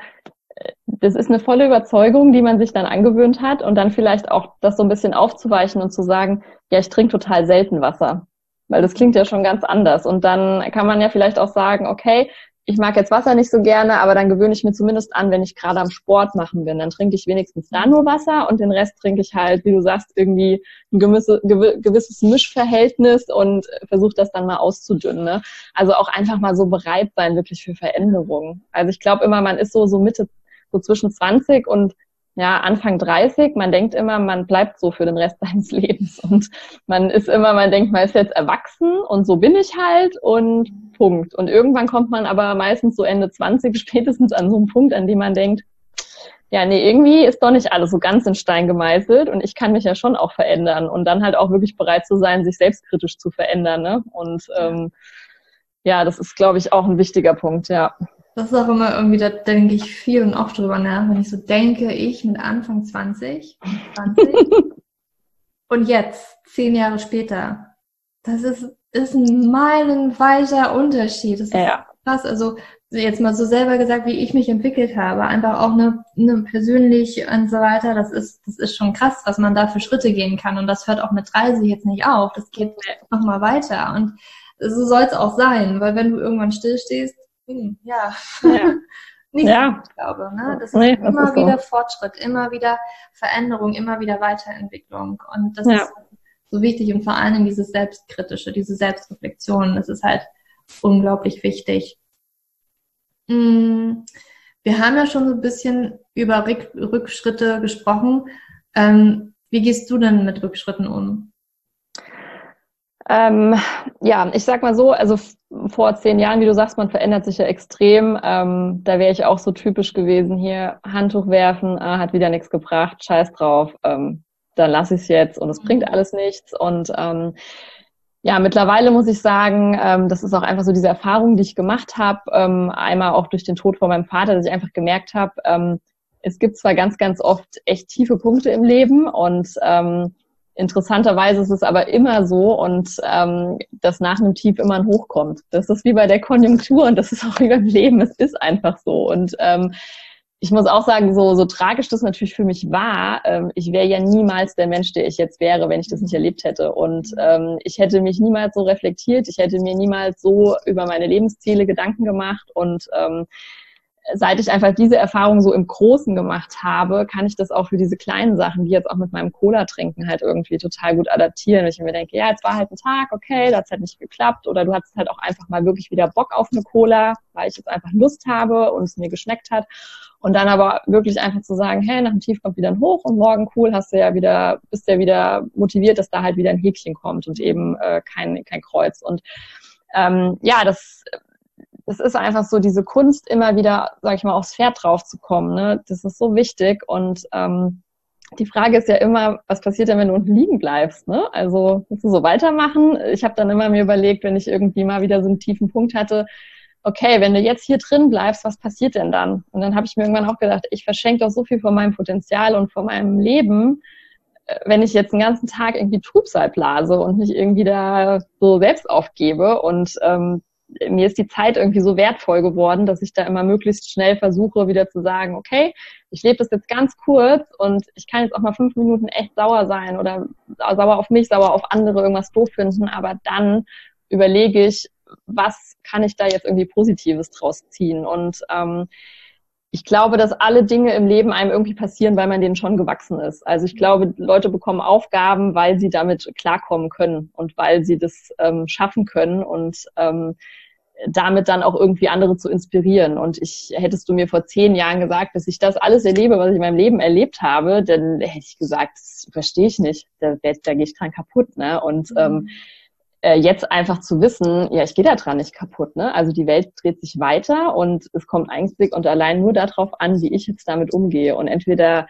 das ist eine volle Überzeugung, die man sich dann angewöhnt hat und dann vielleicht auch das so ein bisschen aufzuweichen und zu sagen, ja, ich trinke total selten Wasser. Weil das klingt ja schon ganz anders. Und dann kann man ja vielleicht auch sagen, okay, ich mag jetzt Wasser nicht so gerne, aber dann gewöhne ich mir zumindest an, wenn ich gerade am Sport machen bin. Dann trinke ich wenigstens da nur Wasser und den Rest trinke ich halt, wie du sagst, irgendwie ein gewisse, gewisses Mischverhältnis und versuche das dann mal auszudünnen. Ne? Also auch einfach mal so bereit sein, wirklich für Veränderungen. Also ich glaube immer, man ist so, so Mitte, so zwischen 20 und ja, Anfang 30, man denkt immer, man bleibt so für den Rest seines Lebens und man ist immer, man denkt, man ist jetzt erwachsen und so bin ich halt und Punkt. Und irgendwann kommt man aber meistens so Ende 20 spätestens an so einen Punkt, an dem man denkt, ja, nee, irgendwie ist doch nicht alles so ganz in Stein gemeißelt und ich kann mich ja schon auch verändern und dann halt auch wirklich bereit zu sein, sich selbstkritisch zu verändern. Ne? Und ähm, ja, das ist, glaube ich, auch ein wichtiger Punkt, ja. Das ist auch immer irgendwie, da denke ich viel und oft drüber nach, wenn ich so denke, ich mit Anfang 20, 20 und jetzt, zehn Jahre später, das ist, ist ein meilenweiter Unterschied. Das ist ja. krass. Also jetzt mal so selber gesagt, wie ich mich entwickelt habe, einfach auch eine, eine persönlich und so weiter, das ist, das ist schon krass, was man da für Schritte gehen kann. Und das hört auch mit 30 jetzt nicht auf. Das geht nochmal weiter. Und so soll es auch sein, weil wenn du irgendwann stillstehst, Ding, ja. ja. Nicht, ja. ich glaube. Ne? Das ist nee, immer das ist wieder so. Fortschritt, immer wieder Veränderung, immer wieder Weiterentwicklung. Und das ja. ist so wichtig und vor allen Dingen dieses Selbstkritische, diese Selbstreflexion, das ist halt unglaublich wichtig. Mm, wir haben ja schon so ein bisschen über Rückschritte gesprochen. Ähm, wie gehst du denn mit Rückschritten um? Ähm, ja, ich sag mal so, also vor zehn Jahren, wie du sagst, man verändert sich ja extrem. Ähm, da wäre ich auch so typisch gewesen hier, Handtuch werfen, ah, hat wieder nichts gebracht, scheiß drauf, ähm, dann lasse ich es jetzt und es bringt alles nichts. Und ähm, ja, mittlerweile muss ich sagen, ähm, das ist auch einfach so diese Erfahrung, die ich gemacht habe, ähm, einmal auch durch den Tod von meinem Vater, dass ich einfach gemerkt habe, ähm, es gibt zwar ganz, ganz oft echt tiefe Punkte im Leben und ähm, Interessanterweise ist es aber immer so und ähm, dass nach einem Tief immer ein Hoch kommt. Das ist wie bei der Konjunktur und das ist auch wie beim Leben. Es ist einfach so. Und ähm, ich muss auch sagen, so, so tragisch das natürlich für mich war, ähm, ich wäre ja niemals der Mensch, der ich jetzt wäre, wenn ich das nicht erlebt hätte. Und ähm, ich hätte mich niemals so reflektiert, ich hätte mir niemals so über meine Lebensziele Gedanken gemacht und ähm, seit ich einfach diese Erfahrung so im Großen gemacht habe, kann ich das auch für diese kleinen Sachen, wie jetzt auch mit meinem Cola-Trinken halt irgendwie total gut adaptieren. Wenn ich mir denke, ja, jetzt war halt ein Tag, okay, das hat halt nicht geklappt oder du hattest halt auch einfach mal wirklich wieder Bock auf eine Cola, weil ich jetzt einfach Lust habe und es mir geschmeckt hat. Und dann aber wirklich einfach zu sagen, hey, nach dem Tief kommt wieder ein Hoch und morgen cool hast du ja wieder, bist ja wieder motiviert, dass da halt wieder ein Häkchen kommt und eben äh, kein, kein Kreuz. Und ähm, ja, das es ist einfach so diese Kunst, immer wieder, sag ich mal, aufs Pferd draufzukommen. Ne? Das ist so wichtig. Und ähm, die Frage ist ja immer, was passiert denn, wenn du unten liegen bleibst? Ne? Also musst du so weitermachen? Ich habe dann immer mir überlegt, wenn ich irgendwie mal wieder so einen tiefen Punkt hatte, okay, wenn du jetzt hier drin bleibst, was passiert denn dann? Und dann habe ich mir irgendwann auch gedacht, ich verschenke doch so viel von meinem Potenzial und von meinem Leben, äh, wenn ich jetzt den ganzen Tag irgendwie Trübsal blase und mich irgendwie da so selbst aufgebe. Und ähm, mir ist die Zeit irgendwie so wertvoll geworden, dass ich da immer möglichst schnell versuche, wieder zu sagen, okay, ich lebe das jetzt ganz kurz und ich kann jetzt auch mal fünf Minuten echt sauer sein oder sauer auf mich, sauer auf andere, irgendwas doof finden, aber dann überlege ich, was kann ich da jetzt irgendwie Positives draus ziehen? Und ähm, ich glaube, dass alle Dinge im Leben einem irgendwie passieren, weil man denen schon gewachsen ist. Also ich glaube, Leute bekommen Aufgaben, weil sie damit klarkommen können und weil sie das ähm, schaffen können. Und ähm, damit dann auch irgendwie andere zu inspirieren. Und ich hättest du mir vor zehn Jahren gesagt, dass ich das alles erlebe, was ich in meinem Leben erlebt habe, dann hätte ich gesagt, das verstehe ich nicht. Da, da gehe ich dran kaputt. Ne? Und mhm. ähm, äh, jetzt einfach zu wissen, ja, ich gehe da dran nicht kaputt. Ne? Also die Welt dreht sich weiter und es kommt einzig und allein nur darauf an, wie ich jetzt damit umgehe. Und entweder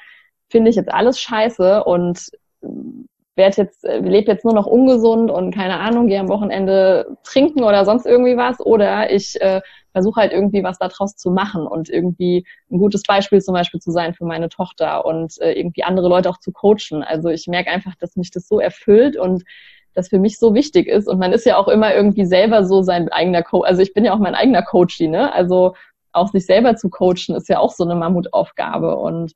finde ich jetzt alles scheiße und werde jetzt, äh, lebe jetzt nur noch ungesund und keine Ahnung, gehe am Wochenende trinken oder sonst irgendwie was. Oder ich äh, versuche halt irgendwie was daraus zu machen und irgendwie ein gutes Beispiel zum Beispiel zu sein für meine Tochter und äh, irgendwie andere Leute auch zu coachen. Also ich merke einfach, dass mich das so erfüllt und das für mich so wichtig ist. Und man ist ja auch immer irgendwie selber so sein eigener Coach. Also ich bin ja auch mein eigener Coachie, ne? Also auch sich selber zu coachen ist ja auch so eine Mammutaufgabe. Und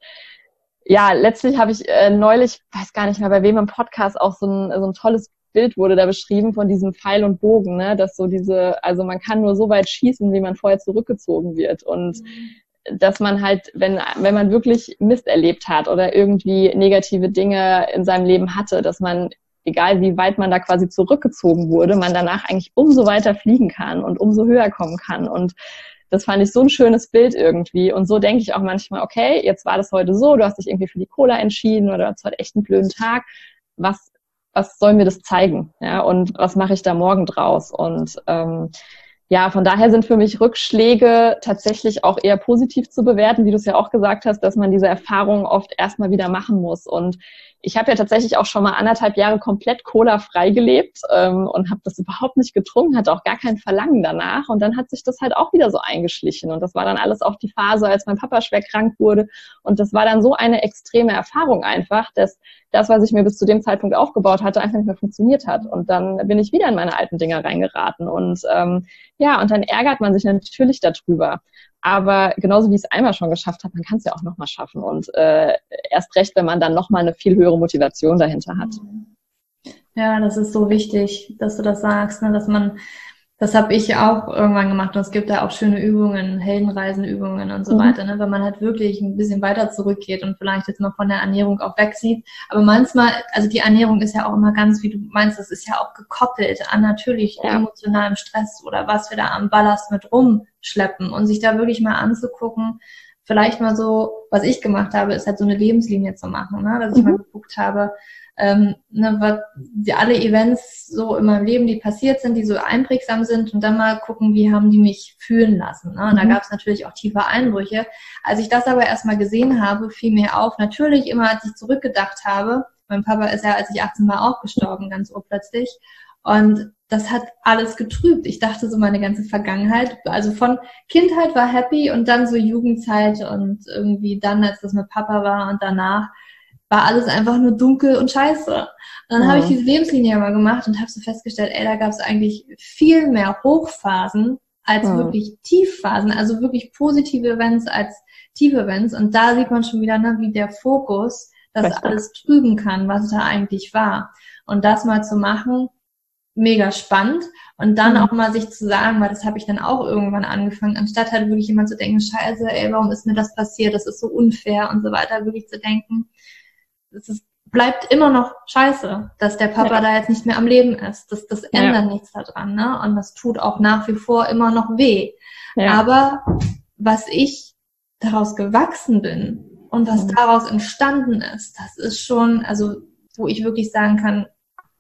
ja, letztlich habe ich äh, neulich, weiß gar nicht mehr bei wem im Podcast, auch so ein, so ein tolles Bild wurde da beschrieben von diesem Pfeil und Bogen, ne? dass so diese, also man kann nur so weit schießen, wie man vorher zurückgezogen wird und mhm. dass man halt, wenn, wenn man wirklich Mist erlebt hat oder irgendwie negative Dinge in seinem Leben hatte, dass man, egal wie weit man da quasi zurückgezogen wurde, man danach eigentlich umso weiter fliegen kann und umso höher kommen kann und das fand ich so ein schönes Bild irgendwie. Und so denke ich auch manchmal, okay, jetzt war das heute so, du hast dich irgendwie für die Cola entschieden oder du hast heute echt einen blöden Tag. Was, was soll mir das zeigen? Ja, und was mache ich da morgen draus? Und ähm, ja, von daher sind für mich Rückschläge tatsächlich auch eher positiv zu bewerten, wie du es ja auch gesagt hast, dass man diese Erfahrungen oft erstmal wieder machen muss. Und ich habe ja tatsächlich auch schon mal anderthalb Jahre komplett Cola-frei gelebt ähm, und habe das überhaupt nicht getrunken, hatte auch gar kein Verlangen danach. Und dann hat sich das halt auch wieder so eingeschlichen. Und das war dann alles auch die Phase, als mein Papa schwer krank wurde. Und das war dann so eine extreme Erfahrung einfach, dass das, was ich mir bis zu dem Zeitpunkt aufgebaut hatte, einfach nicht mehr funktioniert hat. Und dann bin ich wieder in meine alten Dinger reingeraten. Und ähm, ja, und dann ärgert man sich natürlich darüber. Aber genauso wie es einmal schon geschafft hat, man kann es ja auch nochmal schaffen. Und äh, erst recht, wenn man dann nochmal eine viel höhere Motivation dahinter hat. Ja, das ist so wichtig, dass du das sagst, ne? dass man Das habe ich auch irgendwann gemacht und es gibt da auch schöne Übungen, Heldenreisenübungen und so mhm. weiter, ne? wenn man halt wirklich ein bisschen weiter zurückgeht und vielleicht jetzt mal von der Ernährung auch wegsieht. Aber manchmal, also die Ernährung ist ja auch immer ganz, wie du meinst, das ist ja auch gekoppelt an natürlich ja. emotionalem Stress oder was wir da am Ballast mit rumschleppen und sich da wirklich mal anzugucken, vielleicht mal so, was ich gemacht habe, ist halt so eine Lebenslinie zu machen, ne? dass ich mhm. mal geguckt habe, ähm, ne, was, alle Events so in meinem Leben, die passiert sind, die so einprägsam sind und dann mal gucken, wie haben die mich fühlen lassen. Ne? Und mhm. da gab es natürlich auch tiefe Einbrüche. Als ich das aber erstmal gesehen habe, fiel mir auf, natürlich immer, als ich zurückgedacht habe, mein Papa ist ja, als ich 18 war, auch gestorben, ganz urplötzlich. Und das hat alles getrübt. Ich dachte so meine ganze Vergangenheit, also von Kindheit war happy und dann so Jugendzeit und irgendwie dann, als das mit Papa war und danach war alles einfach nur dunkel und scheiße. Und dann ja. habe ich diese Lebenslinie mal gemacht und habe so festgestellt, ey, da gab es eigentlich viel mehr Hochphasen als ja. wirklich Tiefphasen, also wirklich positive Events als tiefe Events. Und da sieht man schon wieder, ne, wie der Fokus das Richtig. alles trüben kann, was da eigentlich war. Und das mal zu machen, mega spannend. Und dann mhm. auch mal sich zu sagen, weil das habe ich dann auch irgendwann angefangen, anstatt halt wirklich jemand zu denken, scheiße, ey, warum ist mir das passiert? Das ist so unfair und so weiter, wirklich zu denken, es ist, bleibt immer noch scheiße, dass der Papa ja. da jetzt nicht mehr am Leben ist. Das, das ändert ja. nichts daran, ne? Und das tut auch nach wie vor immer noch weh. Ja. Aber was ich daraus gewachsen bin und was mhm. daraus entstanden ist, das ist schon, also wo ich wirklich sagen kann,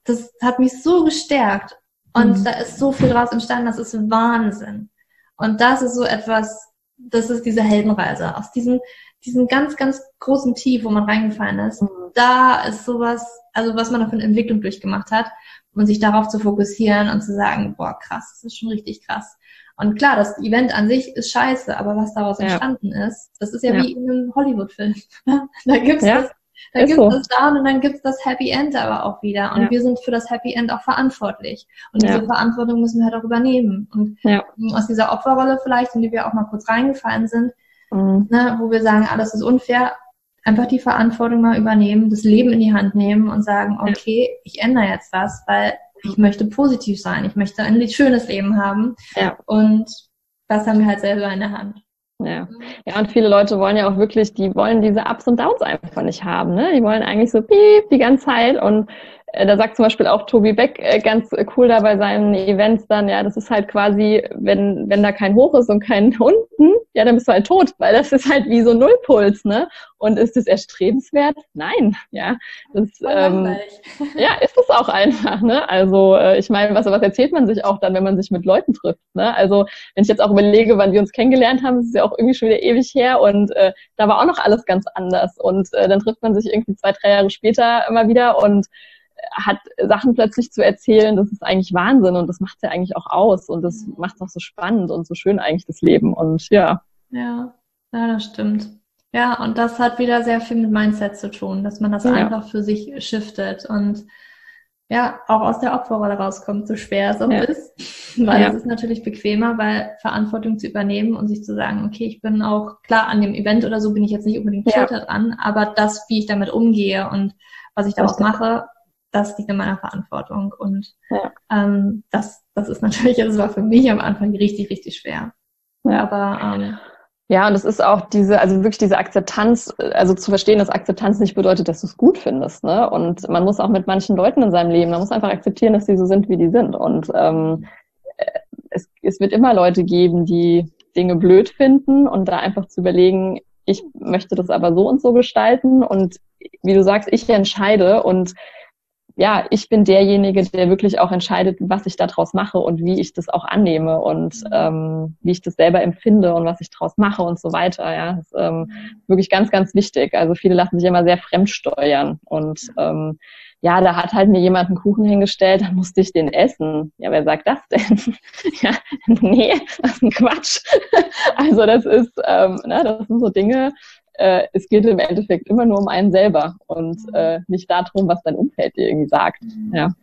das hat mich so gestärkt und mhm. da ist so viel daraus entstanden, das ist Wahnsinn. Und das ist so etwas, das ist diese Heldenreise. Aus diesem diesen ganz, ganz großen Tief, wo man reingefallen ist, mhm. da ist sowas, also was man da für eine Entwicklung durchgemacht hat und sich darauf zu fokussieren und zu sagen, boah, krass, das ist schon richtig krass. Und klar, das Event an sich ist scheiße, aber was daraus ja. entstanden ist, das ist ja, ja. wie in einem Hollywood-Film. da gibt's ja. das, da gibt's so. das Down und dann gibt's das Happy End aber auch wieder. Und wir sind für das Happy End auch verantwortlich. Und diese Verantwortung müssen wir halt auch übernehmen. Und aus dieser Opferrolle vielleicht, in die wir auch mal kurz reingefallen sind, mhm. ne, wo wir sagen, alles ist unfair, einfach die Verantwortung mal übernehmen, das Leben in die Hand nehmen und sagen, okay, ich ändere jetzt was, weil ich möchte positiv sein, ich möchte ein schönes Leben haben. Ja. Und das haben wir halt selber in der Hand. Ja. ja, und viele Leute wollen ja auch wirklich, die wollen diese Ups und Downs einfach nicht haben. Ne? Die wollen eigentlich so piep die ganze Zeit und da sagt zum Beispiel auch Tobi Beck äh, ganz cool da bei seinen Events dann, ja, das ist halt quasi, wenn, wenn da kein Hoch ist und kein Unten, ja, dann bist du halt tot, weil das ist halt wie so Nullpuls, ne? Und ist es erstrebenswert? Nein, ja. Das, ähm, ja, ist es auch einfach, ne? Also äh, ich meine, was, was erzählt man sich auch dann, wenn man sich mit Leuten trifft, ne? Also wenn ich jetzt auch überlege, wann wir uns kennengelernt haben, ist es ja auch irgendwie schon wieder ewig her und äh, da war auch noch alles ganz anders und äh, dann trifft man sich irgendwie zwei, drei Jahre später immer wieder und hat Sachen plötzlich zu erzählen, das ist eigentlich Wahnsinn und das macht es ja eigentlich auch aus und das macht es auch so spannend und so schön eigentlich das Leben und ja. Ja, ja, das stimmt. Ja, und das hat wieder sehr viel mit Mindset zu tun, dass man das ja. einfach für sich shiftet und ja, auch aus der Opferrolle rauskommt, so schwer es auch ja. ist. Weil ja. es ist natürlich bequemer, weil Verantwortung zu übernehmen und sich zu sagen, okay, ich bin auch, klar, an dem Event oder so bin ich jetzt nicht unbedingt schuld ja. dran, aber das, wie ich damit umgehe und was ich daraus mache, das liegt in meiner Verantwortung. Und ja. ähm, das, das ist natürlich, das war für mich am Anfang richtig, richtig schwer. Ja. Aber ähm, ja, und es ist auch diese, also wirklich diese Akzeptanz, also zu verstehen, dass Akzeptanz nicht bedeutet, dass du es gut findest. Ne? Und man muss auch mit manchen Leuten in seinem Leben, man muss einfach akzeptieren, dass die so sind, wie die sind. Und ähm, es, es wird immer Leute geben, die Dinge blöd finden und da einfach zu überlegen, ich möchte das aber so und so gestalten und wie du sagst, ich entscheide und ja, ich bin derjenige, der wirklich auch entscheidet, was ich daraus mache und wie ich das auch annehme und mhm. ähm, wie ich das selber empfinde und was ich daraus mache und so weiter. Ja, das ist ähm, wirklich ganz, ganz wichtig. Also viele lassen sich immer sehr fremd steuern und ähm, ja, da hat halt mir jemand einen Kuchen hingestellt, dann musste ich den essen. Ja, wer sagt das denn? ja, nee, das ist ein Quatsch. also das ist, ähm, ne, das sind so Dinge, äh, es geht im Endeffekt immer nur um einen selber und mhm. äh, nicht darum, was dein Umfeld dir irgendwie sagt. Mhm. Ja.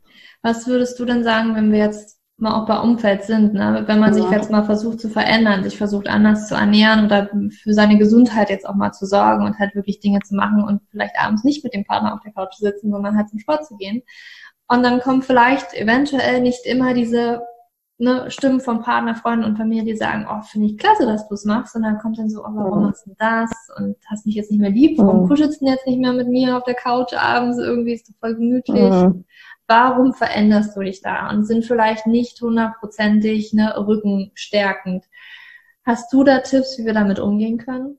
Was würdest du denn sagen, wenn wir jetzt mal auch bei Umfeld sind, ne? wenn man ja. sich jetzt mal versucht zu verändern, sich versucht anders zu ernähren oder für seine Gesundheit jetzt auch mal zu sorgen und halt wirklich Dinge zu machen und vielleicht abends nicht mit dem Partner auf der Couch sitzen, sondern halt zum Sport zu gehen. Und dann kommt vielleicht eventuell nicht immer diese ne, Stimmen von Partner, Freunden und Familie, die sagen, oh, finde ich klasse, dass du es machst. Und dann kommt dann so, oh, warum machst du das? Und hast mich jetzt nicht mehr lieb? Warum kuschelst du denn jetzt nicht mehr mit mir auf der Couch abends? Irgendwie ist doch voll gemütlich. Mhm. Warum veränderst du dich da? Und sind vielleicht nicht hundertprozentig ne, rückenstärkend. Hast du da Tipps, wie wir damit umgehen können?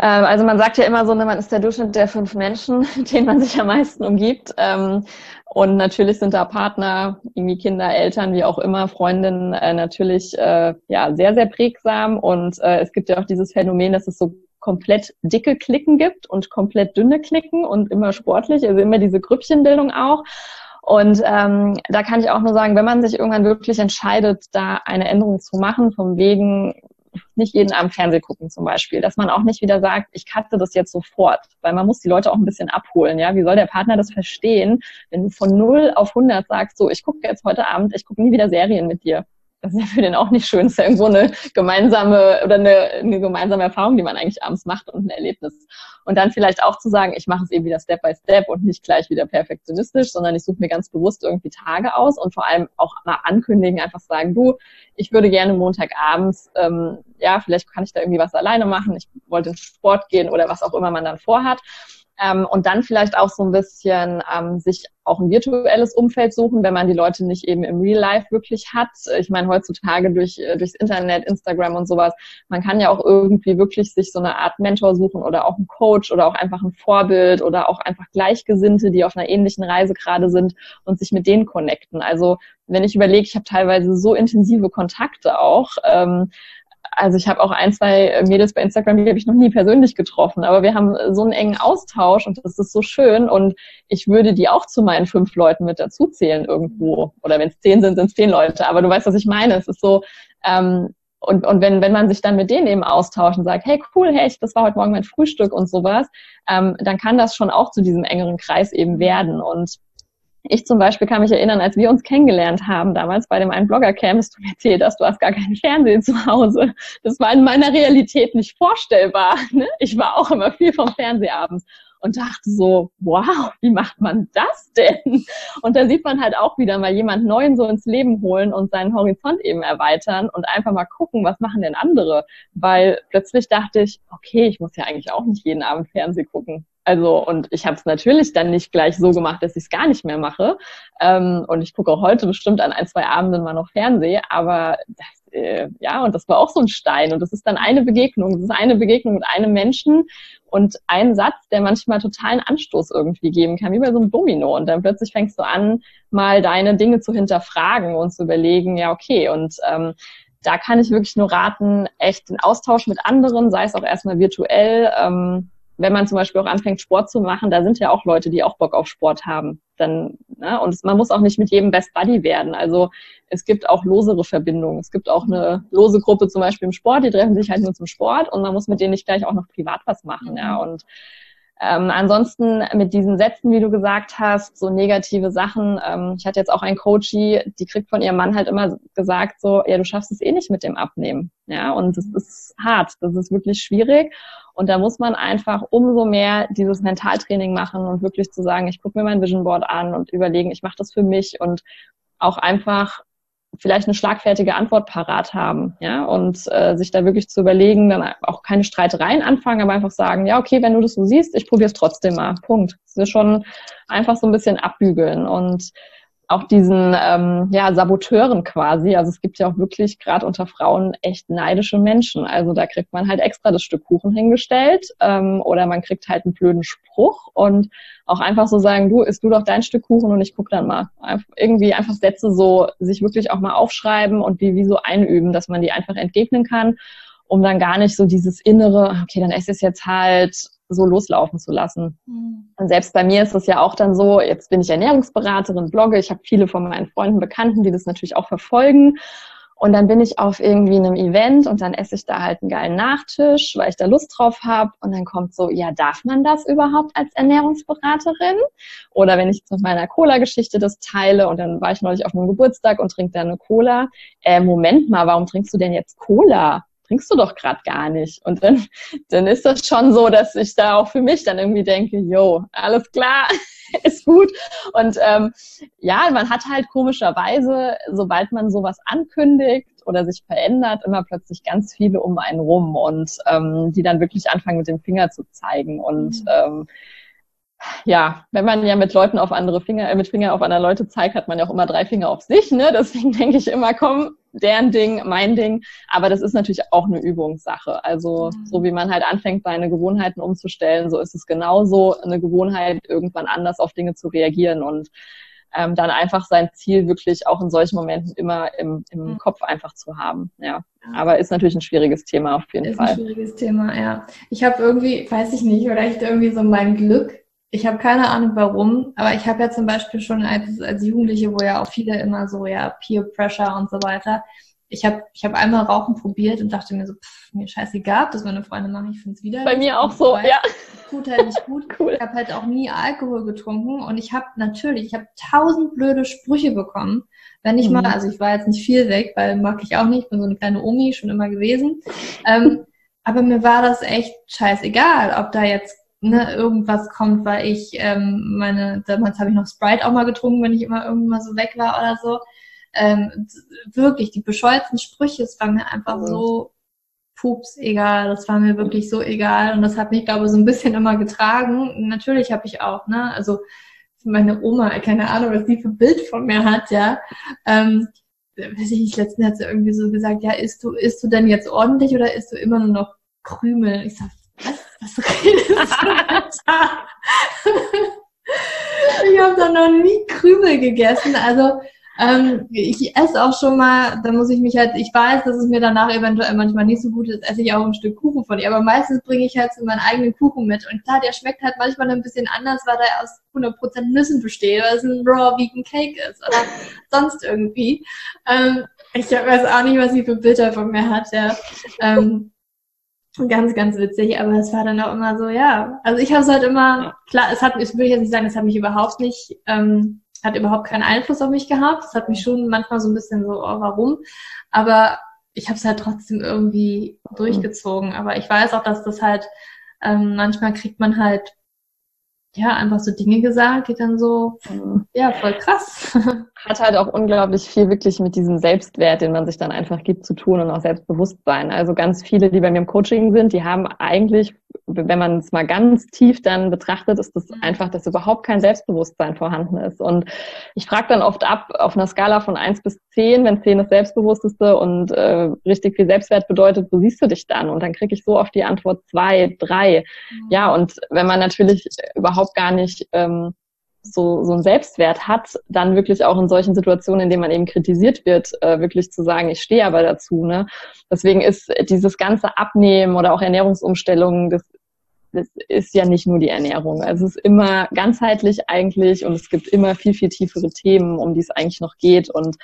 Ähm, also man sagt ja immer so, ne, man ist der Durchschnitt der fünf Menschen, denen man sich am meisten umgibt. Ähm, und natürlich sind da Partner, irgendwie Kinder, Eltern, wie auch immer, Freundinnen äh, natürlich äh, ja sehr, sehr prägsam. Und äh, es gibt ja auch dieses Phänomen, dass es so komplett dicke Klicken gibt und komplett dünne Klicken und immer sportlich, also immer diese Grüppchenbildung auch. Und ähm, da kann ich auch nur sagen, wenn man sich irgendwann wirklich entscheidet, da eine Änderung zu machen, vom wegen, nicht jeden Abend Fernsehen gucken zum Beispiel, dass man auch nicht wieder sagt, ich cutte das jetzt sofort, weil man muss die Leute auch ein bisschen abholen, ja. Wie soll der Partner das verstehen, wenn du von 0 auf 100 sagst, so, ich gucke jetzt heute Abend, ich gucke nie wieder Serien mit dir das ist ja für den auch nicht schön. Das ist ja irgendwo eine gemeinsame oder eine, eine gemeinsame Erfahrung, die man eigentlich abends macht und ein Erlebnis. Und dann vielleicht auch zu sagen, ich mache es eben wieder Step by Step und nicht gleich wieder perfektionistisch, sondern ich suche mir ganz bewusst irgendwie Tage aus und vor allem auch mal ankündigen, einfach sagen, du, ich würde gerne Montagabends, ähm, ja, vielleicht kann ich da irgendwie was alleine machen, ich wollte in Sport gehen oder was auch immer man dann vorhat. Ähm, und dann vielleicht auch so ein bisschen ähm, sich auch ein virtuelles Umfeld suchen, wenn man die Leute nicht eben im Real Life wirklich hat. Ich meine, heutzutage durch, äh, durchs Internet, Instagram und sowas, man kann ja auch irgendwie wirklich sich so eine Art Mentor suchen oder auch einen Coach oder auch einfach ein Vorbild oder auch einfach Gleichgesinnte, die auf einer ähnlichen Reise gerade sind und sich mit denen connecten. Also wenn ich überlege, ich habe teilweise so intensive Kontakte auch, ähm, also ich habe auch ein, zwei Mädels bei Instagram, die habe ich noch nie persönlich getroffen, aber wir haben so einen engen Austausch und das ist so schön und ich würde die auch zu meinen fünf Leuten mit dazuzählen irgendwo. Oder wenn es zehn sind, sind es zehn Leute, aber du weißt, was ich meine. Es ist so, ähm, und, und wenn, wenn man sich dann mit denen eben austauscht und sagt, hey cool, hey, das war heute Morgen mein Frühstück und sowas, ähm, dann kann das schon auch zu diesem engeren Kreis eben werden. Und ich zum Beispiel kann mich erinnern, als wir uns kennengelernt haben, damals bei dem einen Blogger-Camp, du mir erzählt hast, du hast gar keinen Fernsehen zu Hause. Das war in meiner Realität nicht vorstellbar. Ne? Ich war auch immer viel vom Fernsehabends und dachte so, wow, wie macht man das denn? Und da sieht man halt auch wieder mal jemand Neuen so ins Leben holen und seinen Horizont eben erweitern und einfach mal gucken, was machen denn andere? Weil plötzlich dachte ich, okay, ich muss ja eigentlich auch nicht jeden Abend Fernsehen gucken. Also, und ich habe es natürlich dann nicht gleich so gemacht, dass ich es gar nicht mehr mache. Ähm, und ich gucke auch heute bestimmt an ein, zwei Abenden mal noch Fernsehen, aber das, äh, ja, und das war auch so ein Stein. Und das ist dann eine Begegnung. Das ist eine Begegnung mit einem Menschen und ein Satz, der manchmal totalen Anstoß irgendwie geben kann, wie bei so einem Domino. Und dann plötzlich fängst du an, mal deine Dinge zu hinterfragen und zu überlegen, ja, okay, und ähm, da kann ich wirklich nur raten, echt den Austausch mit anderen, sei es auch erstmal virtuell, ähm, wenn man zum Beispiel auch anfängt, Sport zu machen, da sind ja auch Leute, die auch Bock auf Sport haben. Dann, ne? Und man muss auch nicht mit jedem Best Buddy werden. Also es gibt auch losere Verbindungen. Es gibt auch eine lose Gruppe zum Beispiel im Sport, die treffen sich halt nur zum Sport und man muss mit denen nicht gleich auch noch privat was machen. Ja. Und ähm, ansonsten mit diesen Sätzen, wie du gesagt hast, so negative Sachen. Ähm, ich hatte jetzt auch einen Coachie, die kriegt von ihrem Mann halt immer gesagt, so, ja, du schaffst es eh nicht mit dem Abnehmen. Ja, und das ist hart, das ist wirklich schwierig. Und da muss man einfach umso mehr dieses Mentaltraining machen und wirklich zu sagen, ich gucke mir mein Vision Board an und überlegen, ich mache das für mich und auch einfach vielleicht eine schlagfertige Antwort parat haben, ja, und äh, sich da wirklich zu überlegen, dann auch keine Streitereien anfangen, aber einfach sagen, ja, okay, wenn du das so siehst, ich probiere es trotzdem mal. Punkt. Das ist schon einfach so ein bisschen abbügeln und auch diesen ähm, ja, Saboteuren quasi. Also es gibt ja auch wirklich gerade unter Frauen echt neidische Menschen. Also da kriegt man halt extra das Stück Kuchen hingestellt ähm, oder man kriegt halt einen blöden Spruch und auch einfach so sagen, du isst du doch dein Stück Kuchen und ich guck dann mal. Einfach irgendwie einfach Sätze so sich wirklich auch mal aufschreiben und wie, wie so einüben, dass man die einfach entgegnen kann, um dann gar nicht so dieses innere, okay, dann esse ich es jetzt halt so loslaufen zu lassen. Mhm. Und selbst bei mir ist es ja auch dann so, jetzt bin ich Ernährungsberaterin, blogge, ich habe viele von meinen Freunden, Bekannten, die das natürlich auch verfolgen. Und dann bin ich auf irgendwie einem Event und dann esse ich da halt einen geilen Nachtisch, weil ich da Lust drauf habe. Und dann kommt so, ja, darf man das überhaupt als Ernährungsberaterin? Oder wenn ich jetzt mit meiner Cola-Geschichte das teile und dann war ich neulich auf einem Geburtstag und trinke da eine Cola. Äh, Moment mal, warum trinkst du denn jetzt Cola? Trinkst du doch gerade gar nicht. Und dann, dann ist das schon so, dass ich da auch für mich dann irgendwie denke, yo, alles klar, ist gut. Und ähm, ja, man hat halt komischerweise, sobald man sowas ankündigt oder sich verändert, immer plötzlich ganz viele um einen rum und ähm, die dann wirklich anfangen mit dem Finger zu zeigen. Und mhm. ähm, ja, wenn man ja mit Leuten auf andere Finger, äh, mit Finger auf andere Leute zeigt, hat man ja auch immer drei Finger auf sich, ne? Deswegen denke ich immer, komm, deren Ding, mein Ding. Aber das ist natürlich auch eine Übungssache. Also, mhm. so wie man halt anfängt, seine Gewohnheiten umzustellen, so ist es genauso eine Gewohnheit, irgendwann anders auf Dinge zu reagieren und ähm, dann einfach sein Ziel wirklich auch in solchen Momenten immer im, im mhm. Kopf einfach zu haben. Ja. Aber ist natürlich ein schwieriges Thema auf jeden ist Fall. Ist ein schwieriges Thema, ja. Ich habe irgendwie, weiß ich nicht, vielleicht irgendwie so mein Glück ich habe keine Ahnung warum, aber ich habe ja zum Beispiel schon als, als Jugendliche, wo ja auch viele immer so, ja, Peer Pressure und so weiter. Ich habe ich hab einmal Rauchen probiert und dachte mir so, pff, mir scheißegal, dass meine Freunde machen, ich finde es wieder. Bei mir auch so, ja. Tut halt nicht gut. cool. Ich habe halt auch nie Alkohol getrunken und ich habe natürlich, ich habe tausend blöde Sprüche bekommen. Wenn ich mhm. mal, also ich war jetzt nicht viel weg, weil mag ich auch nicht, bin so eine kleine Omi schon immer gewesen. Ähm, aber mir war das echt scheißegal, ob da jetzt ne, irgendwas kommt, weil ich ähm, meine, damals habe ich noch Sprite auch mal getrunken, wenn ich immer irgendwann mal so weg war oder so. Ähm, wirklich, die bescheuerten Sprüche, es war mir einfach so pups egal, das war mir wirklich so egal und das hat mich, glaube ich, so ein bisschen immer getragen. Natürlich habe ich auch, ne, also meine Oma, keine Ahnung, was die für ein Bild von mir hat, ja. Ähm, weiß ich nicht, letztens hat sie irgendwie so gesagt, ja, isst du, isst du denn jetzt ordentlich oder isst du immer nur noch Krümel? Ich sag, was? Redest du, Alter? ich habe da noch nie Krümel gegessen. Also ähm, ich esse auch schon mal, da muss ich mich halt, ich weiß, dass es mir danach eventuell manchmal nicht so gut ist, esse ich auch ein Stück Kuchen von ihr. Aber meistens bringe ich halt so meinen eigenen Kuchen mit. Und klar, der schmeckt halt manchmal ein bisschen anders, weil der aus 100% Nüssen besteht, weil es ein raw vegan Cake ist oder sonst irgendwie. Ähm, ich weiß auch nicht, was sie für Bilder von mir hat, ja. Ähm, Ganz, ganz witzig, aber es war dann auch immer so, ja. Also ich habe es halt immer, klar, es hat, ich will jetzt nicht sagen, es hat mich überhaupt nicht, ähm, hat überhaupt keinen Einfluss auf mich gehabt. Es hat mich schon manchmal so ein bisschen so, oh, warum? Aber ich habe es halt trotzdem irgendwie durchgezogen. Aber ich weiß auch, dass das halt, ähm, manchmal kriegt man halt ja, einfach so Dinge gesagt, die dann so, ja, voll krass. Hat halt auch unglaublich viel wirklich mit diesem Selbstwert, den man sich dann einfach gibt, zu tun und auch Selbstbewusstsein. Also ganz viele, die bei mir im Coaching sind, die haben eigentlich, wenn man es mal ganz tief dann betrachtet, ist das mhm. einfach, dass überhaupt kein Selbstbewusstsein vorhanden ist. Und ich frage dann oft ab, auf einer Skala von eins bis zehn, wenn zehn das Selbstbewussteste und äh, richtig viel Selbstwert bedeutet, wo siehst du dich dann? Und dann kriege ich so oft die Antwort zwei, drei. Mhm. Ja, und wenn man natürlich überhaupt überhaupt gar nicht ähm, so, so einen Selbstwert hat, dann wirklich auch in solchen Situationen, in denen man eben kritisiert wird, äh, wirklich zu sagen, ich stehe aber dazu. Ne? Deswegen ist dieses ganze Abnehmen oder auch Ernährungsumstellungen, das, das ist ja nicht nur die Ernährung. Also es ist immer ganzheitlich eigentlich und es gibt immer viel, viel tiefere Themen, um die es eigentlich noch geht. Und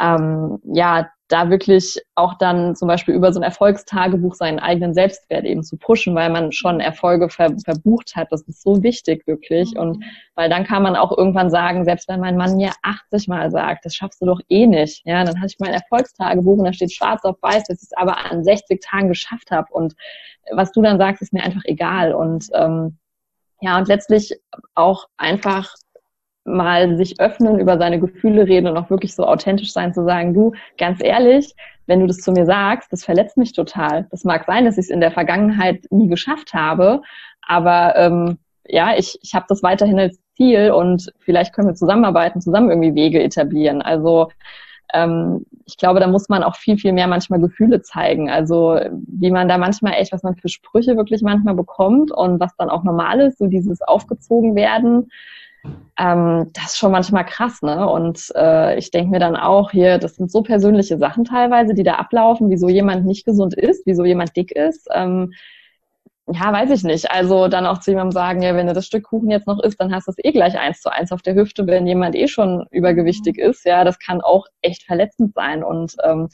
ähm, ja, da wirklich auch dann zum Beispiel über so ein Erfolgstagebuch seinen eigenen Selbstwert eben zu pushen, weil man schon Erfolge ver verbucht hat. Das ist so wichtig wirklich. Mhm. Und weil dann kann man auch irgendwann sagen, selbst wenn mein Mann mir 80 Mal sagt, das schaffst du doch eh nicht, ja, dann hatte ich mein Erfolgstagebuch und da steht schwarz auf weiß, dass ich es aber an 60 Tagen geschafft habe. Und was du dann sagst, ist mir einfach egal. Und ähm, ja, und letztlich auch einfach mal sich öffnen, über seine Gefühle reden und auch wirklich so authentisch sein, zu sagen, du, ganz ehrlich, wenn du das zu mir sagst, das verletzt mich total. Das mag sein, dass ich es in der Vergangenheit nie geschafft habe, aber ähm, ja, ich, ich habe das weiterhin als Ziel und vielleicht können wir zusammenarbeiten, zusammen irgendwie Wege etablieren. Also ähm, ich glaube, da muss man auch viel, viel mehr manchmal Gefühle zeigen. Also wie man da manchmal echt, was man für Sprüche wirklich manchmal bekommt und was dann auch normal ist, so dieses aufgezogen werden ähm, das ist schon manchmal krass, ne? Und äh, ich denke mir dann auch hier, das sind so persönliche Sachen teilweise, die da ablaufen, wieso jemand nicht gesund ist, wieso jemand dick ist. Ähm, ja, weiß ich nicht. Also dann auch zu jemandem sagen, ja, wenn du das Stück Kuchen jetzt noch isst, dann hast du es eh gleich eins zu eins auf der Hüfte, wenn jemand eh schon übergewichtig ist. Ja, das kann auch echt verletzend sein. Und ähm,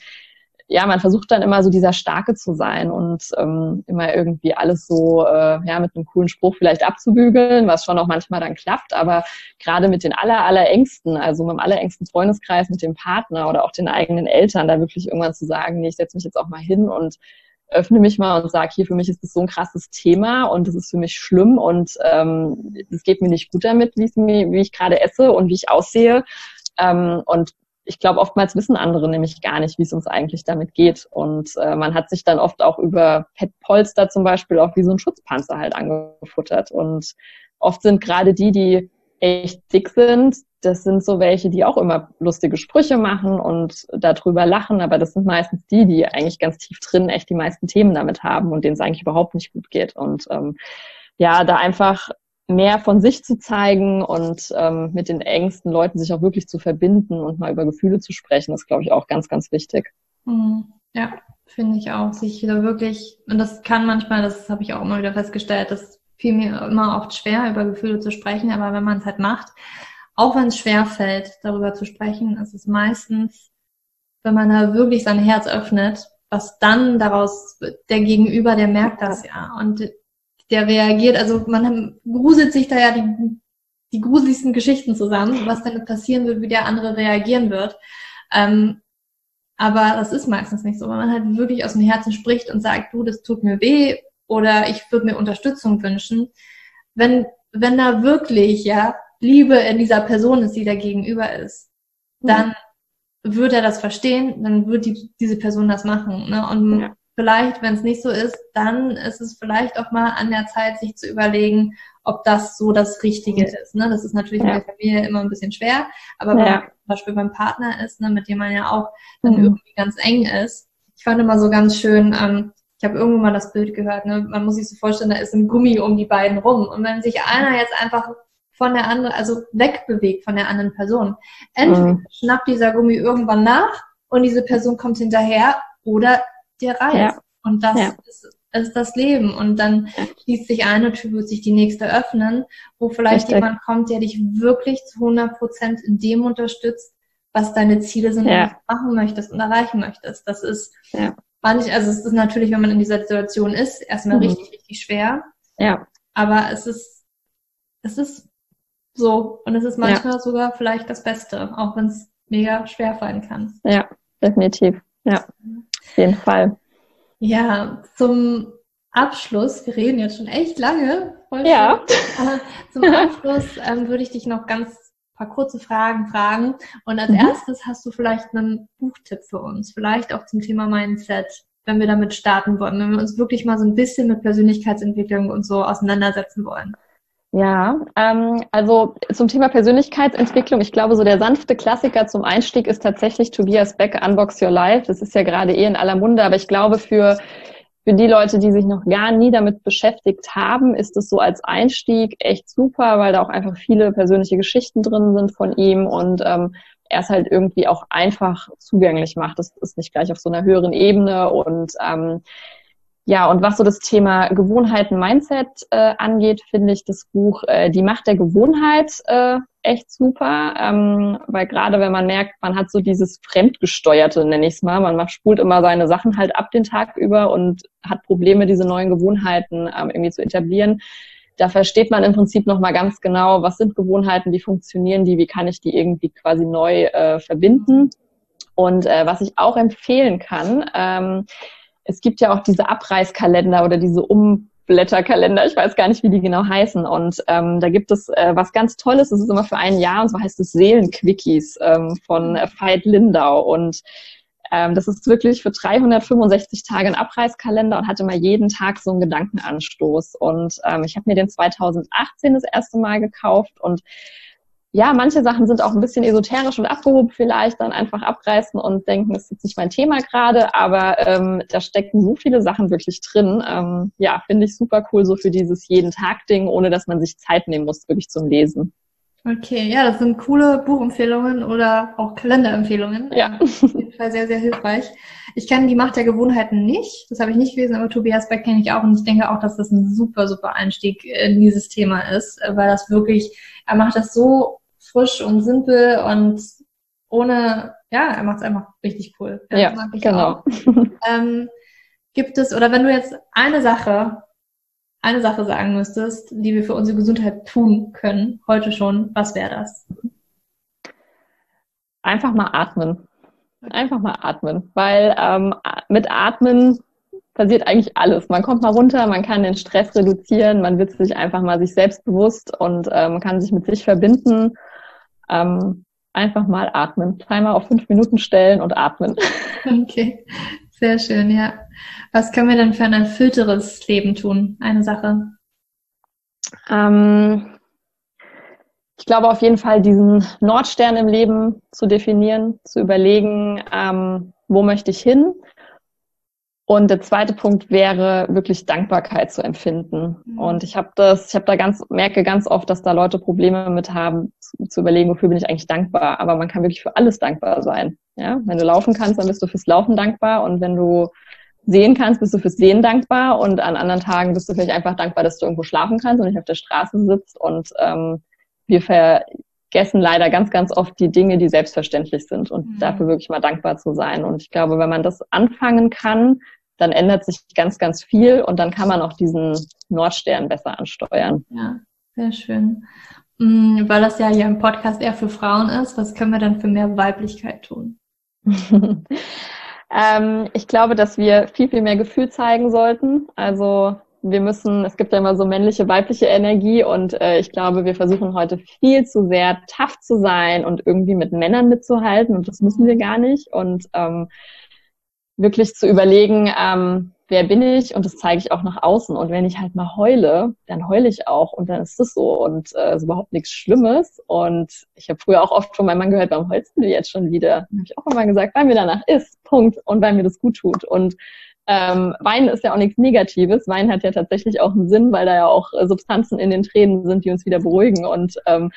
ja, man versucht dann immer so dieser Starke zu sein und ähm, immer irgendwie alles so äh, ja mit einem coolen Spruch vielleicht abzubügeln, was schon auch manchmal dann klappt. Aber gerade mit den aller allerängsten, also mit dem allerengsten Freundeskreis, mit dem Partner oder auch den eigenen Eltern, da wirklich irgendwann zu sagen, nee, ich setze mich jetzt auch mal hin und öffne mich mal und sage, hier für mich ist das so ein krasses Thema und es ist für mich schlimm und ähm, es geht mir nicht gut damit, wie ich gerade esse und wie ich aussehe. Ähm, und ich glaube, oftmals wissen andere nämlich gar nicht, wie es uns eigentlich damit geht. Und äh, man hat sich dann oft auch über Petpolster zum Beispiel auch wie so ein Schutzpanzer halt angefuttert. Und oft sind gerade die, die echt dick sind, das sind so welche, die auch immer lustige Sprüche machen und darüber lachen, aber das sind meistens die, die eigentlich ganz tief drin echt die meisten Themen damit haben und denen es eigentlich überhaupt nicht gut geht. Und ähm, ja, da einfach mehr von sich zu zeigen und ähm, mit den engsten Leuten sich auch wirklich zu verbinden und mal über Gefühle zu sprechen, ist, glaube ich, auch ganz, ganz wichtig. Mhm. Ja, finde ich auch. Sich da wirklich, und das kann manchmal, das habe ich auch immer wieder festgestellt, das fiel mir immer oft schwer, über Gefühle zu sprechen, aber wenn man es halt macht, auch wenn es schwer fällt, darüber zu sprechen, ist es meistens, wenn man da wirklich sein Herz öffnet, was dann daraus, der Gegenüber, der merkt das ja. Und der reagiert, also man gruselt sich da ja die, die gruseligsten Geschichten zusammen, was dann passieren wird, wie der andere reagieren wird. Ähm, aber das ist meistens nicht so, wenn man halt wirklich aus dem Herzen spricht und sagt, du, das tut mir weh oder ich würde mir Unterstützung wünschen. Wenn, wenn da wirklich, ja, Liebe in dieser Person ist, die da gegenüber ist, mhm. dann wird er das verstehen, dann wird die, diese Person das machen. Ne? Und ja vielleicht, wenn es nicht so ist, dann ist es vielleicht auch mal an der Zeit, sich zu überlegen, ob das so das Richtige ist. Ne? Das ist natürlich ja. in der Familie immer ein bisschen schwer, aber wenn man zum Beispiel beim Partner ist, ne, mit dem man ja auch dann mhm. irgendwie ganz eng ist. Ich fand immer so ganz schön, ähm, ich habe irgendwo mal das Bild gehört, ne? man muss sich so vorstellen, da ist ein Gummi um die beiden rum. Und wenn sich einer jetzt einfach von der anderen, also wegbewegt von der anderen Person, entweder mhm. schnappt dieser Gummi irgendwann nach und diese Person kommt hinterher oder dir reizt. Ja. Und das ja. ist, ist, das Leben. Und dann ja. schließt sich eine Tür, wird sich die nächste öffnen, wo vielleicht Richtig. jemand kommt, der dich wirklich zu 100 Prozent in dem unterstützt, was deine Ziele sind was du machen möchtest und erreichen möchtest. Das ist ja. manch, also es ist natürlich, wenn man in dieser Situation ist, erstmal mhm. richtig, richtig schwer. Ja. Aber es ist, es ist so. Und es ist manchmal ja. sogar vielleicht das Beste, auch wenn es mega schwer fallen kann. Ja, definitiv. Ja. Mhm. Auf jeden Fall. Ja, zum Abschluss, wir reden jetzt schon echt lange. ja. zum Abschluss ähm, würde ich dich noch ganz paar kurze Fragen fragen. Und als mhm. erstes hast du vielleicht einen Buchtipp für uns, vielleicht auch zum Thema Mindset, wenn wir damit starten wollen, wenn wir uns wirklich mal so ein bisschen mit Persönlichkeitsentwicklung und so auseinandersetzen wollen. Ja, ähm, also zum Thema Persönlichkeitsentwicklung, ich glaube, so der sanfte Klassiker zum Einstieg ist tatsächlich Tobias Beck, Unbox Your Life. Das ist ja gerade eh in aller Munde, aber ich glaube, für, für die Leute, die sich noch gar nie damit beschäftigt haben, ist es so als Einstieg echt super, weil da auch einfach viele persönliche Geschichten drin sind von ihm und ähm, er es halt irgendwie auch einfach zugänglich macht. Das ist nicht gleich auf so einer höheren Ebene und ähm, ja, und was so das Thema Gewohnheiten, Mindset äh, angeht, finde ich das Buch äh, Die Macht der Gewohnheit äh, echt super, ähm, weil gerade wenn man merkt, man hat so dieses Fremdgesteuerte, nenne ich es mal, man macht, spult immer seine Sachen halt ab den Tag über und hat Probleme, diese neuen Gewohnheiten ähm, irgendwie zu etablieren. Da versteht man im Prinzip nochmal ganz genau, was sind Gewohnheiten, wie funktionieren die, wie kann ich die irgendwie quasi neu äh, verbinden. Und äh, was ich auch empfehlen kann, ähm, es gibt ja auch diese Abreißkalender oder diese Umblätterkalender, ich weiß gar nicht, wie die genau heißen. Und ähm, da gibt es äh, was ganz Tolles, das ist immer für ein Jahr, und zwar heißt es Seelenquickies ähm, von äh, Veit Lindau. Und ähm, das ist wirklich für 365 Tage ein Abreißkalender und hatte immer jeden Tag so einen Gedankenanstoß. Und ähm, ich habe mir den 2018 das erste Mal gekauft und ja, manche Sachen sind auch ein bisschen esoterisch und abgehoben vielleicht, dann einfach abreißen und denken, das ist jetzt nicht mein Thema gerade, aber ähm, da stecken so viele Sachen wirklich drin. Ähm, ja, finde ich super cool, so für dieses Jeden-Tag-Ding, ohne dass man sich Zeit nehmen muss, wirklich zum Lesen. Okay, ja, das sind coole Buchempfehlungen oder auch Kalenderempfehlungen. Ja. Auf jeden Fall sehr, sehr hilfreich. Ich kenne die Macht der Gewohnheiten nicht. Das habe ich nicht gelesen, aber Tobias Beck kenne ich auch und ich denke auch, dass das ein super, super Einstieg in dieses Thema ist, weil das wirklich, er macht das so frisch und simpel und ohne ja, er macht es einfach richtig cool. Ja, ja genau. Ähm, gibt es, oder wenn du jetzt eine Sache, eine Sache sagen müsstest, die wir für unsere Gesundheit tun können, heute schon, was wäre das? Einfach mal atmen. Einfach mal atmen, weil ähm, mit Atmen passiert eigentlich alles. Man kommt mal runter, man kann den Stress reduzieren, man wird sich einfach mal sich selbst bewusst und ähm, kann sich mit sich verbinden. Ähm, einfach mal atmen. Timer auf fünf Minuten stellen und atmen. Okay, sehr schön, ja. Was können wir denn für ein erfüllteres Leben tun? Eine Sache. Ähm, ich glaube auf jeden Fall, diesen Nordstern im Leben zu definieren, zu überlegen, ähm, wo möchte ich hin? Und der zweite Punkt wäre wirklich Dankbarkeit zu empfinden. Mhm. Und ich habe das, ich habe da ganz merke ganz oft, dass da Leute Probleme mit haben, zu, zu, überlegen, wofür bin ich eigentlich dankbar. Aber man kann wirklich für alles dankbar sein. Ja, wenn du laufen kannst, dann bist du fürs Laufen dankbar. Und wenn du sehen kannst, bist du fürs Sehen dankbar. Und an anderen Tagen bist du vielleicht einfach dankbar, dass du irgendwo schlafen kannst und nicht auf der Straße sitzt und ähm, wir vergessen leider ganz, ganz oft die Dinge, die selbstverständlich sind und mhm. dafür wirklich mal dankbar zu sein. Und ich glaube, wenn man das anfangen kann, dann ändert sich ganz, ganz viel und dann kann man auch diesen Nordstern besser ansteuern. Ja, sehr schön. Mm, weil das ja hier im Podcast eher für Frauen ist, was können wir dann für mehr Weiblichkeit tun? ähm, ich glaube, dass wir viel, viel mehr Gefühl zeigen sollten. Also wir müssen, es gibt ja immer so männliche, weibliche Energie und äh, ich glaube, wir versuchen heute viel zu sehr tough zu sein und irgendwie mit Männern mitzuhalten und das müssen wir gar nicht und ähm, wirklich zu überlegen, ähm, wer bin ich und das zeige ich auch nach außen und wenn ich halt mal heule, dann heule ich auch und dann ist das so und äh, ist überhaupt nichts Schlimmes und ich habe früher auch oft von meinem Mann gehört, warum heulst du jetzt schon wieder? Dann habe ich auch immer gesagt, weil mir danach ist, Punkt und weil mir das gut tut und ähm, Wein ist ja auch nichts Negatives. Wein hat ja tatsächlich auch einen Sinn, weil da ja auch äh, Substanzen in den Tränen sind, die uns wieder beruhigen und ähm,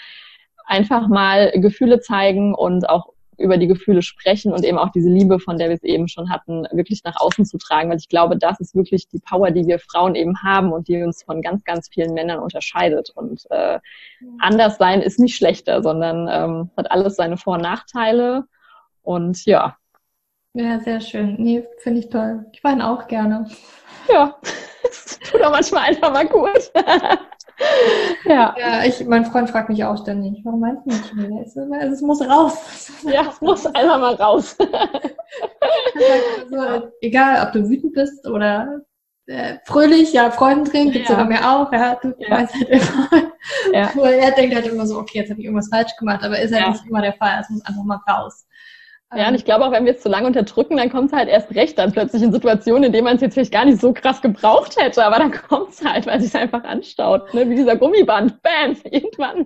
einfach mal Gefühle zeigen und auch über die Gefühle sprechen und eben auch diese Liebe, von der wir es eben schon hatten, wirklich nach außen zu tragen, weil ich glaube, das ist wirklich die Power, die wir Frauen eben haben und die uns von ganz, ganz vielen Männern unterscheidet. Und äh, anders sein ist nicht schlechter, sondern ähm, hat alles seine Vor- und Nachteile. Und ja, ja, sehr schön. Nee, finde ich toll. Ich weine auch gerne. Ja, tut auch manchmal einfach mal gut. ja. ja, ich, mein Freund fragt mich auch ständig, warum meinst du nicht mehr? Es, es muss raus. Ja, es muss einfach mal raus. also, egal, ob du wütend bist oder äh, fröhlich, ja, Freudentränen gibt's ja. bei mir auch, ja, du ja. weißt halt immer. Ja. er denkt halt immer so, okay, jetzt habe ich irgendwas falsch gemacht, aber ist halt ja. nicht immer der Fall, es muss einfach mal raus. Ja, und ich glaube auch, wenn wir es zu lange unterdrücken, dann kommt es halt erst recht dann plötzlich in Situationen, in denen man es jetzt vielleicht gar nicht so krass gebraucht hätte, aber dann kommt es halt, weil es sich einfach anstaut, ne? wie dieser Gummiband, bam, irgendwann.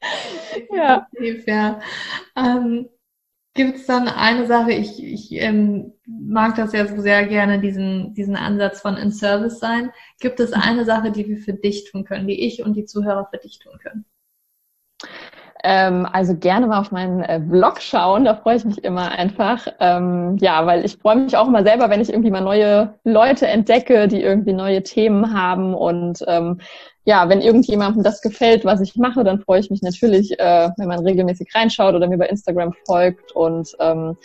ja. ja. Ähm, Gibt es dann eine Sache, ich, ich ähm, mag das ja so sehr gerne, diesen, diesen Ansatz von In-Service sein. Gibt es eine Sache, die wir für dich tun können, die ich und die Zuhörer für dich tun können? Ähm, also gerne mal auf meinen äh, Blog schauen, da freue ich mich immer einfach. Ähm, ja, weil ich freue mich auch immer selber, wenn ich irgendwie mal neue Leute entdecke, die irgendwie neue Themen haben. Und ähm, ja, wenn irgendjemandem das gefällt, was ich mache, dann freue ich mich natürlich, äh, wenn man regelmäßig reinschaut oder mir bei Instagram folgt. Und ähm,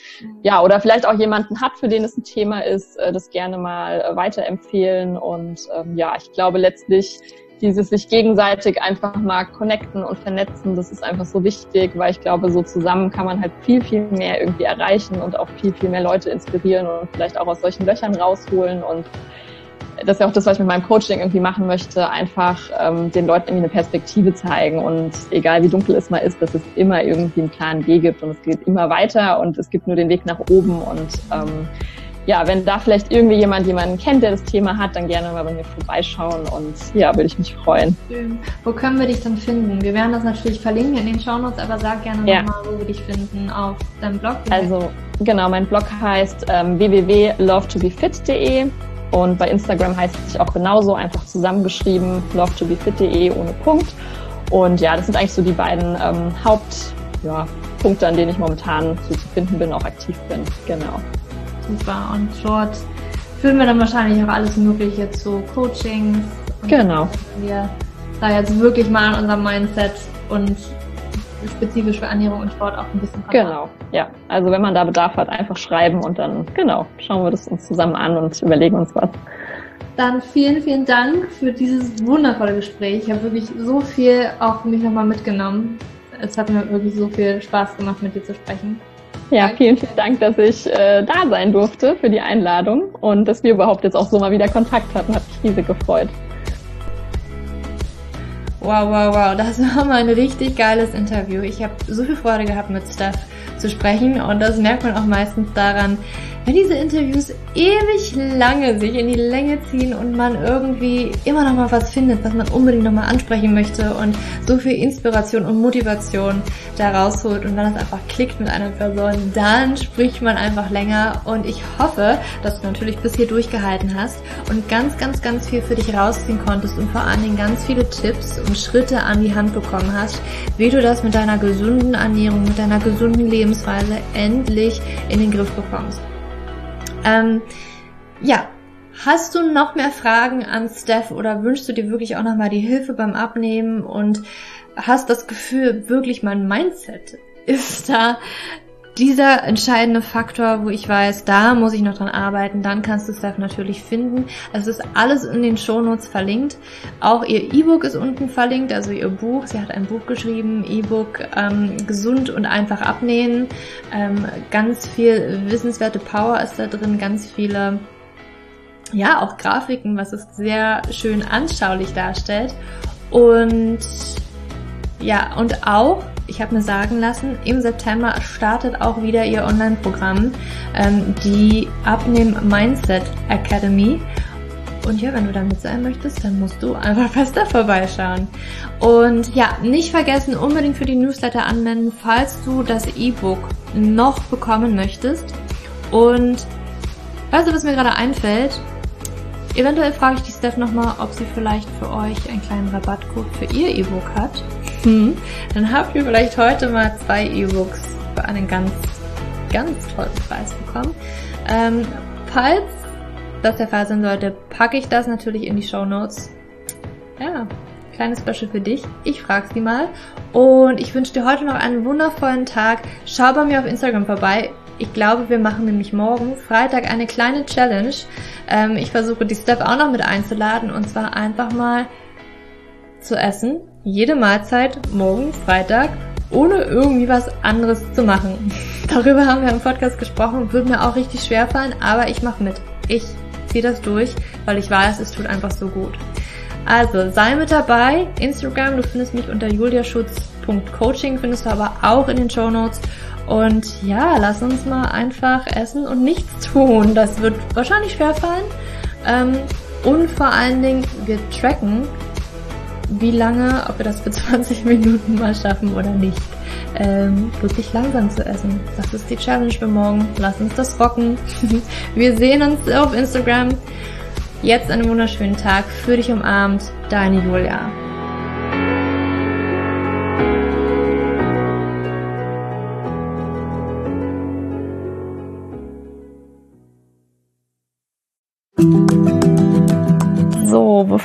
ja, oder vielleicht auch jemanden hat, für den es ein Thema ist, äh, das gerne mal äh, weiterempfehlen. Und ähm, ja, ich glaube letztlich, dieses sich gegenseitig einfach mal connecten und vernetzen, das ist einfach so wichtig, weil ich glaube, so zusammen kann man halt viel, viel mehr irgendwie erreichen und auch viel, viel mehr Leute inspirieren und vielleicht auch aus solchen Löchern rausholen. Und das ist ja auch das, was ich mit meinem Coaching irgendwie machen möchte, einfach ähm, den Leuten irgendwie eine Perspektive zeigen. Und egal wie dunkel es mal ist, dass es immer irgendwie einen Plan B gibt und es geht immer weiter und es gibt nur den Weg nach oben. Und ähm, ja, wenn da vielleicht irgendwie jemand jemanden kennt, der das Thema hat, dann gerne mal bei mir vorbeischauen und ja, würde ich mich freuen. Schön. Wo können wir dich dann finden? Wir werden das natürlich verlinken in den Shownotes, aber sag gerne ja. nochmal, wo wir dich finden auf deinem Blog. Also genau, mein Blog heißt ähm, www.lovetobefit.de und bei Instagram heißt es sich auch genauso, einfach zusammengeschrieben, lovetobefit.de ohne Punkt. Und ja, das sind eigentlich so die beiden ähm, Hauptpunkte, ja, an denen ich momentan so zu finden bin, auch aktiv bin. Genau super. Und dort führen wir dann wahrscheinlich auch alles Mögliche zu Coachings. genau. Wir da jetzt wirklich mal an unserem Mindset und spezifisch für Ernährung und Sport auch ein bisschen Kontakt. Genau, ja. Also wenn man da Bedarf hat, einfach schreiben und dann, genau, schauen wir das uns zusammen an und überlegen uns was. Dann vielen, vielen Dank für dieses wundervolle Gespräch. Ich habe wirklich so viel auch für mich nochmal mitgenommen. Es hat mir wirklich so viel Spaß gemacht, mit dir zu sprechen. Ja, vielen, vielen Dank, dass ich äh, da sein durfte für die Einladung und dass wir überhaupt jetzt auch so mal wieder Kontakt hatten. Hat mich riesig gefreut. Wow, wow, wow. Das war mal ein richtig geiles Interview. Ich habe so viel Freude gehabt, mit Steph zu sprechen und das merkt man auch meistens daran, wenn diese Interviews ewig lange sich in die Länge ziehen und man irgendwie immer noch mal was findet, was man unbedingt noch mal ansprechen möchte und so viel Inspiration und Motivation da rausholt und dann es einfach klickt mit einer Person, dann spricht man einfach länger und ich hoffe, dass du natürlich bis hier durchgehalten hast und ganz, ganz, ganz viel für dich rausziehen konntest und vor allen Dingen ganz viele Tipps und Schritte an die Hand bekommen hast, wie du das mit deiner gesunden Ernährung, mit deiner gesunden Lebensweise endlich in den Griff bekommst. Ähm, ja, hast du noch mehr Fragen an Steph oder wünschst du dir wirklich auch nochmal die Hilfe beim Abnehmen? Und hast das Gefühl, wirklich mein Mindset ist da dieser entscheidende Faktor, wo ich weiß, da muss ich noch dran arbeiten, dann kannst du Steph natürlich finden. Es ist alles in den Shownotes verlinkt. Auch ihr E-Book ist unten verlinkt, also ihr Buch. Sie hat ein Buch geschrieben, E-Book ähm, Gesund und einfach abnähen. Ähm, ganz viel wissenswerte Power ist da drin, ganz viele ja, auch Grafiken, was es sehr schön anschaulich darstellt. Und ja, und auch ich habe mir sagen lassen, im September startet auch wieder ihr Online-Programm, ähm, die Abnehm Mindset Academy. Und ja, wenn du damit sein möchtest, dann musst du einfach fester vorbeischauen. Und ja, nicht vergessen, unbedingt für die Newsletter anmelden, falls du das E-Book noch bekommen möchtest. Und weißt du, was mir gerade einfällt? Eventuell frage ich die Steph nochmal, ob sie vielleicht für euch einen kleinen Rabattcode für ihr E-Book hat. Hm, dann habt ihr vielleicht heute mal zwei E-Books für einen ganz, ganz tollen Preis bekommen. Ähm, falls das der Fall sein sollte, packe ich das natürlich in die Show Notes. Ja, kleines Special für dich. Ich frage sie mal. Und ich wünsche dir heute noch einen wundervollen Tag. Schau bei mir auf Instagram vorbei. Ich glaube, wir machen nämlich morgen, Freitag, eine kleine Challenge. Ähm, ich versuche die Step auch noch mit einzuladen und zwar einfach mal zu essen. Jede Mahlzeit morgen, Freitag, ohne irgendwie was anderes zu machen. Darüber haben wir im Podcast gesprochen, würde mir auch richtig schwer fallen, aber ich mache mit. Ich ziehe das durch, weil ich weiß, es tut einfach so gut. Also sei mit dabei. Instagram, du findest mich unter juliaschutz.coaching, findest du aber auch in den Show Notes. Und ja, lass uns mal einfach essen und nichts tun. Das wird wahrscheinlich schwer fallen. Ähm, und vor allen Dingen, wir tracken, wie lange, ob wir das für 20 Minuten mal schaffen oder nicht. Ähm, wirklich langsam zu essen. Das ist die Challenge für morgen. Lass uns das rocken. wir sehen uns auf Instagram. Jetzt einen wunderschönen Tag. Für dich umarmt. Deine Julia.